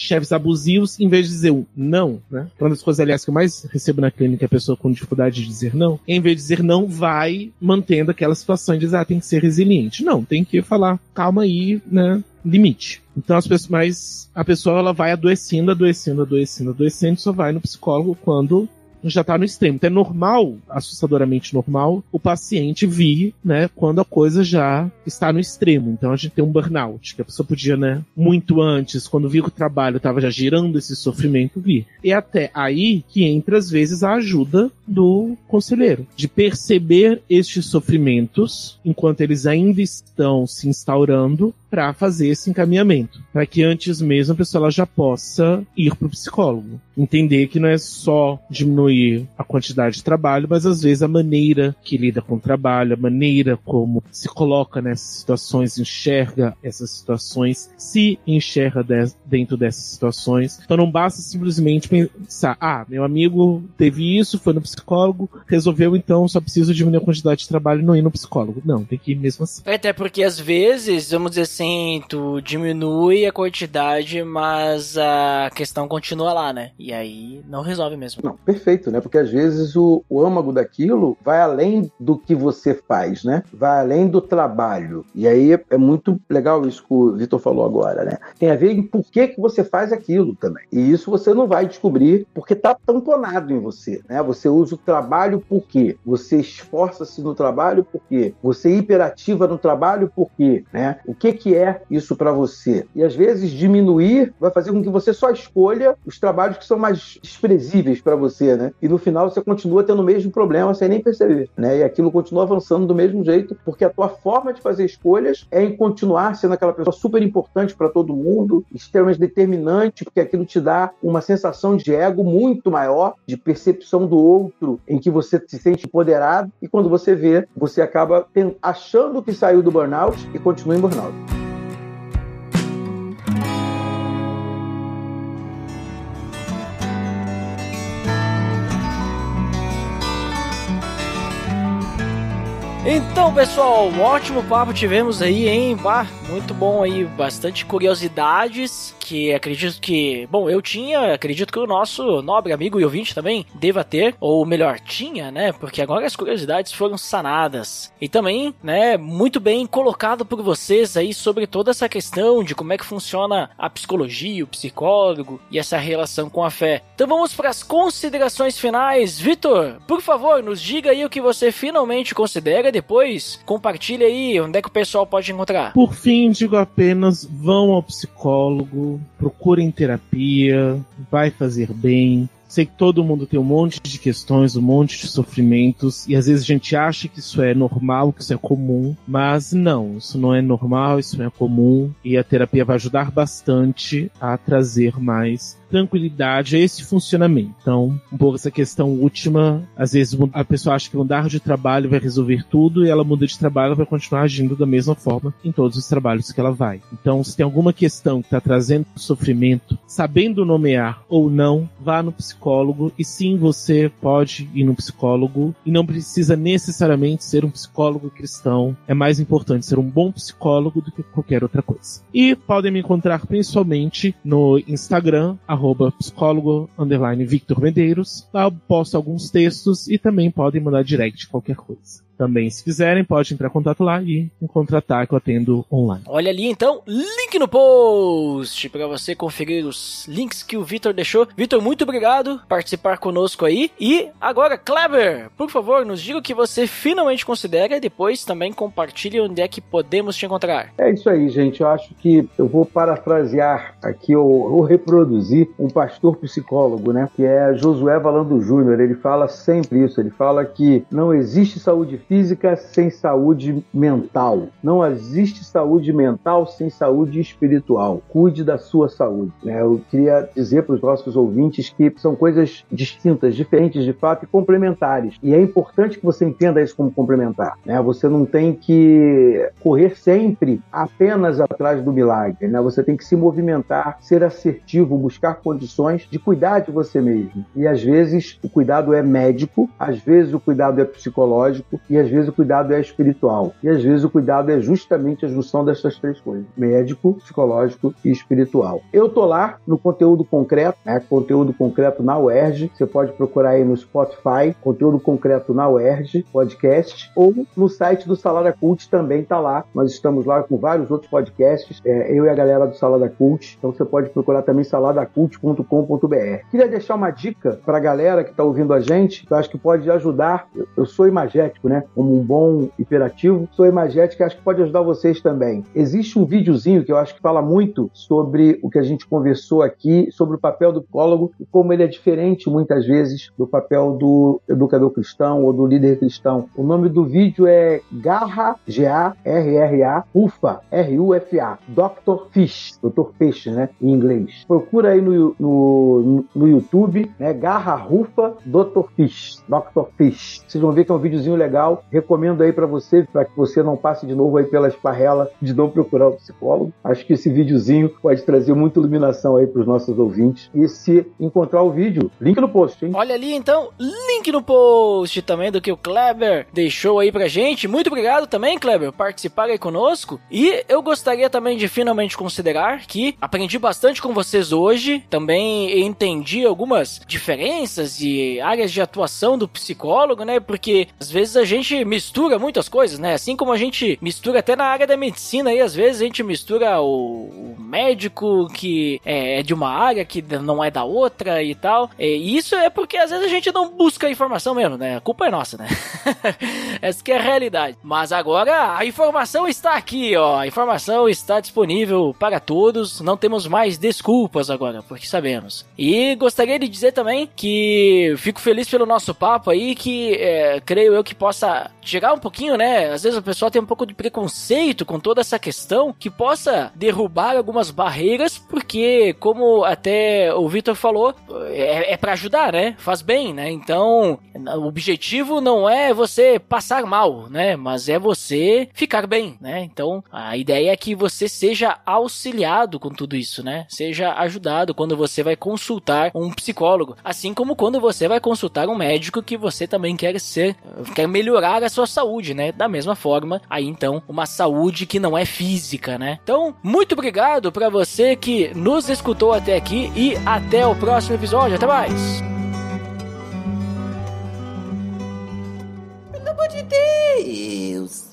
chefes abusivos, em vez de dizer um não, né? Uma das coisas, aliás, que eu mais recebo na clínica é a pessoa com dificuldade de dizer não. Em vez de dizer não, vai mantendo aquela situação de dizer, ah, tem que ser resiliente. Não, tem que falar, calma aí, né, limite. Então as pessoas, mas a pessoa ela vai adoecendo, adoecendo, adoecendo, adoecendo, só vai no psicólogo quando já está no extremo. Então é normal, assustadoramente normal, o paciente vir, né, quando a coisa já está no extremo. Então a gente tem um burnout, que a pessoa podia, né, muito antes, quando vir o trabalho estava já gerando esse sofrimento, vir. E até aí que entra, às vezes, a ajuda do conselheiro, de perceber estes sofrimentos enquanto eles ainda estão se instaurando para fazer esse encaminhamento, para que antes mesmo a pessoa já possa ir para o psicólogo, entender que não é só diminuir a quantidade de trabalho, mas às vezes a maneira que lida com o trabalho, a maneira como se coloca nessas situações, enxerga essas situações, se enxerga de dentro dessas situações. Então não basta simplesmente pensar, ah, meu amigo teve isso, foi no psicólogo, resolveu então só preciso diminuir a quantidade de trabalho e não ir no psicólogo. Não, tem que ir mesmo assim. Até porque às vezes, vamos dizer assim, tu diminui a quantidade, mas a questão continua lá, né? E aí não resolve mesmo. Não, perfeito, né? Porque às vezes o, o âmago daquilo vai além do que você faz, né? Vai além do trabalho. E aí é, é muito legal isso que o Vitor falou agora, né? Tem a ver em por que, que você faz aquilo também. E isso você não vai descobrir porque tá tamponado em você, né? Você usa o trabalho por quê? Você esforça-se no trabalho por quê? Você é hiperativa no trabalho por quê? Né? O que, que é isso para você? E às vezes diminuir vai fazer com que você só escolha os trabalhos que são mais desprezíveis para você, né? E no final você continua tendo o mesmo problema sem nem perceber, né? E aquilo continua avançando do mesmo jeito, porque a tua forma de fazer escolhas é em continuar sendo aquela pessoa super importante para todo mundo, extremamente determinante, porque aquilo te dá uma sensação de ego muito maior, de percepção do outro, em que você se sente empoderado, e quando você vê, você acaba achando que saiu do burnout e continua em burnout. Então, pessoal, um ótimo papo tivemos aí, hein? Bah, muito bom aí, bastante curiosidades que acredito que, bom, eu tinha, acredito que o nosso nobre amigo e ouvinte também deva ter, ou melhor, tinha, né? Porque agora as curiosidades foram sanadas. E também, né, muito bem colocado por vocês aí sobre toda essa questão de como é que funciona a psicologia, o psicólogo e essa relação com a fé. Então vamos para as considerações finais. Vitor, por favor, nos diga aí o que você finalmente considera, depois compartilha aí onde é que o pessoal pode encontrar. Por fim, digo apenas, vão ao psicólogo, procurem terapia, vai fazer bem. Sei que todo mundo tem um monte de questões, um monte de sofrimentos, e às vezes a gente acha que isso é normal, que isso é comum, mas não, isso não é normal, isso não é comum, e a terapia vai ajudar bastante a trazer mais tranquilidade a esse funcionamento. Então, um pouco essa questão última, às vezes a pessoa acha que mudar de trabalho vai resolver tudo e ela muda de trabalho vai continuar agindo da mesma forma em todos os trabalhos que ela vai. Então, se tem alguma questão que está trazendo sofrimento, sabendo nomear ou não, vá no psicólogo e sim, você pode ir no psicólogo e não precisa necessariamente ser um psicólogo cristão. É mais importante ser um bom psicólogo do que qualquer outra coisa. E podem me encontrar principalmente no Instagram, arroba psicólogo underline Victor. Lá eu posto alguns textos e também podem mandar direct qualquer coisa. Também, se quiserem, pode entrar em contato lá e me contratar que eu atendo online. Olha ali então, link no post para você conferir os links que o Vitor deixou. Vitor, muito obrigado por participar conosco aí. E agora, Kleber, por favor, nos diga o que você finalmente considera e depois também compartilhe onde é que podemos te encontrar. É isso aí, gente. Eu acho que eu vou parafrasear aqui ou, ou reproduzir um pastor psicólogo, né? Que é Josué Valando Júnior. Ele fala sempre isso. Ele fala que não existe saúde física sem saúde mental. Não existe saúde mental sem saúde espiritual. Cuide da sua saúde. Né? Eu queria dizer para os nossos ouvintes que são coisas distintas, diferentes de fato e complementares. E é importante que você entenda isso como complementar. Né? Você não tem que correr sempre apenas atrás do milagre. Né? Você tem que se movimentar, ser assertivo, buscar condições de cuidar de você mesmo. E às vezes o cuidado é médico, às vezes o cuidado é psicológico e às vezes o cuidado é espiritual. E às vezes o cuidado é justamente a junção dessas três coisas: médico, psicológico e espiritual. Eu tô lá no conteúdo concreto, né? Conteúdo concreto na UERJ. Você pode procurar aí no Spotify, conteúdo concreto na UERJ, podcast, ou no site do Salada Cult também tá lá. Nós estamos lá com vários outros podcasts, é, eu e a galera do Salada Cult. Então você pode procurar também saladacult.com.br. Queria deixar uma dica para a galera que está ouvindo a gente, que eu acho que pode ajudar. Eu sou imagético, né? Como um bom hiperativo, sou imagético e acho que pode ajudar vocês também. Existe um videozinho que eu acho que fala muito sobre o que a gente conversou aqui, sobre o papel do psicólogo e como ele é diferente muitas vezes do papel do educador cristão ou do líder cristão. O nome do vídeo é Garra, G-A-R-R-A, Ufa, R-U-F-A, Dr. Fish, Dr. Peixe, né, em inglês. Procura aí no, no, no YouTube, né, Garra Rufa, Dr. Fish, Dr. Fish. Vocês vão ver que é um videozinho legal. Recomendo aí para você, para que você não passe de novo aí pela esparrela de não procurar o psicólogo. Acho que esse videozinho pode trazer muita iluminação aí para os nossos ouvintes. E se encontrar o vídeo, link no post, hein? Olha ali então, link no post também do que o Kleber deixou aí pra gente. Muito obrigado também, Kleber, por participar aí conosco. E eu gostaria também de finalmente considerar que aprendi bastante com vocês hoje. Também entendi algumas diferenças e áreas de atuação do psicólogo, né? Porque às vezes a gente mistura muitas coisas, né? Assim como a gente mistura até na área da medicina aí, às vezes a gente mistura o, o médico que é de uma área que não é da outra e tal. E isso é porque às vezes a gente não busca informação mesmo, né? A culpa é nossa, né? Essa que é a realidade. Mas agora a informação está aqui, ó. A informação está disponível para todos. Não temos mais desculpas agora, porque sabemos. E gostaria de dizer também que fico feliz pelo nosso papo aí, que é, creio eu que possa chegar um pouquinho, né? Às vezes a pessoa tem um pouco de preconceito com toda essa questão, que possa derrubar algumas barreiras, porque, como até o Vitor falou, é, é para ajudar, né? Faz bem, né? Então, o objetivo não é você passar mal, né? Mas é você ficar bem, né? Então, a ideia é que você seja auxiliado com tudo isso, né? Seja ajudado quando você vai consultar um psicólogo, assim como quando você vai consultar um médico que você também quer ser, quer melhorar a sua saúde, né? Da mesma forma, aí então, uma saúde que não é física, né? Então, muito obrigado para você que nos escutou até aqui e até o próximo episódio. Até mais! Pelo amor de Deus!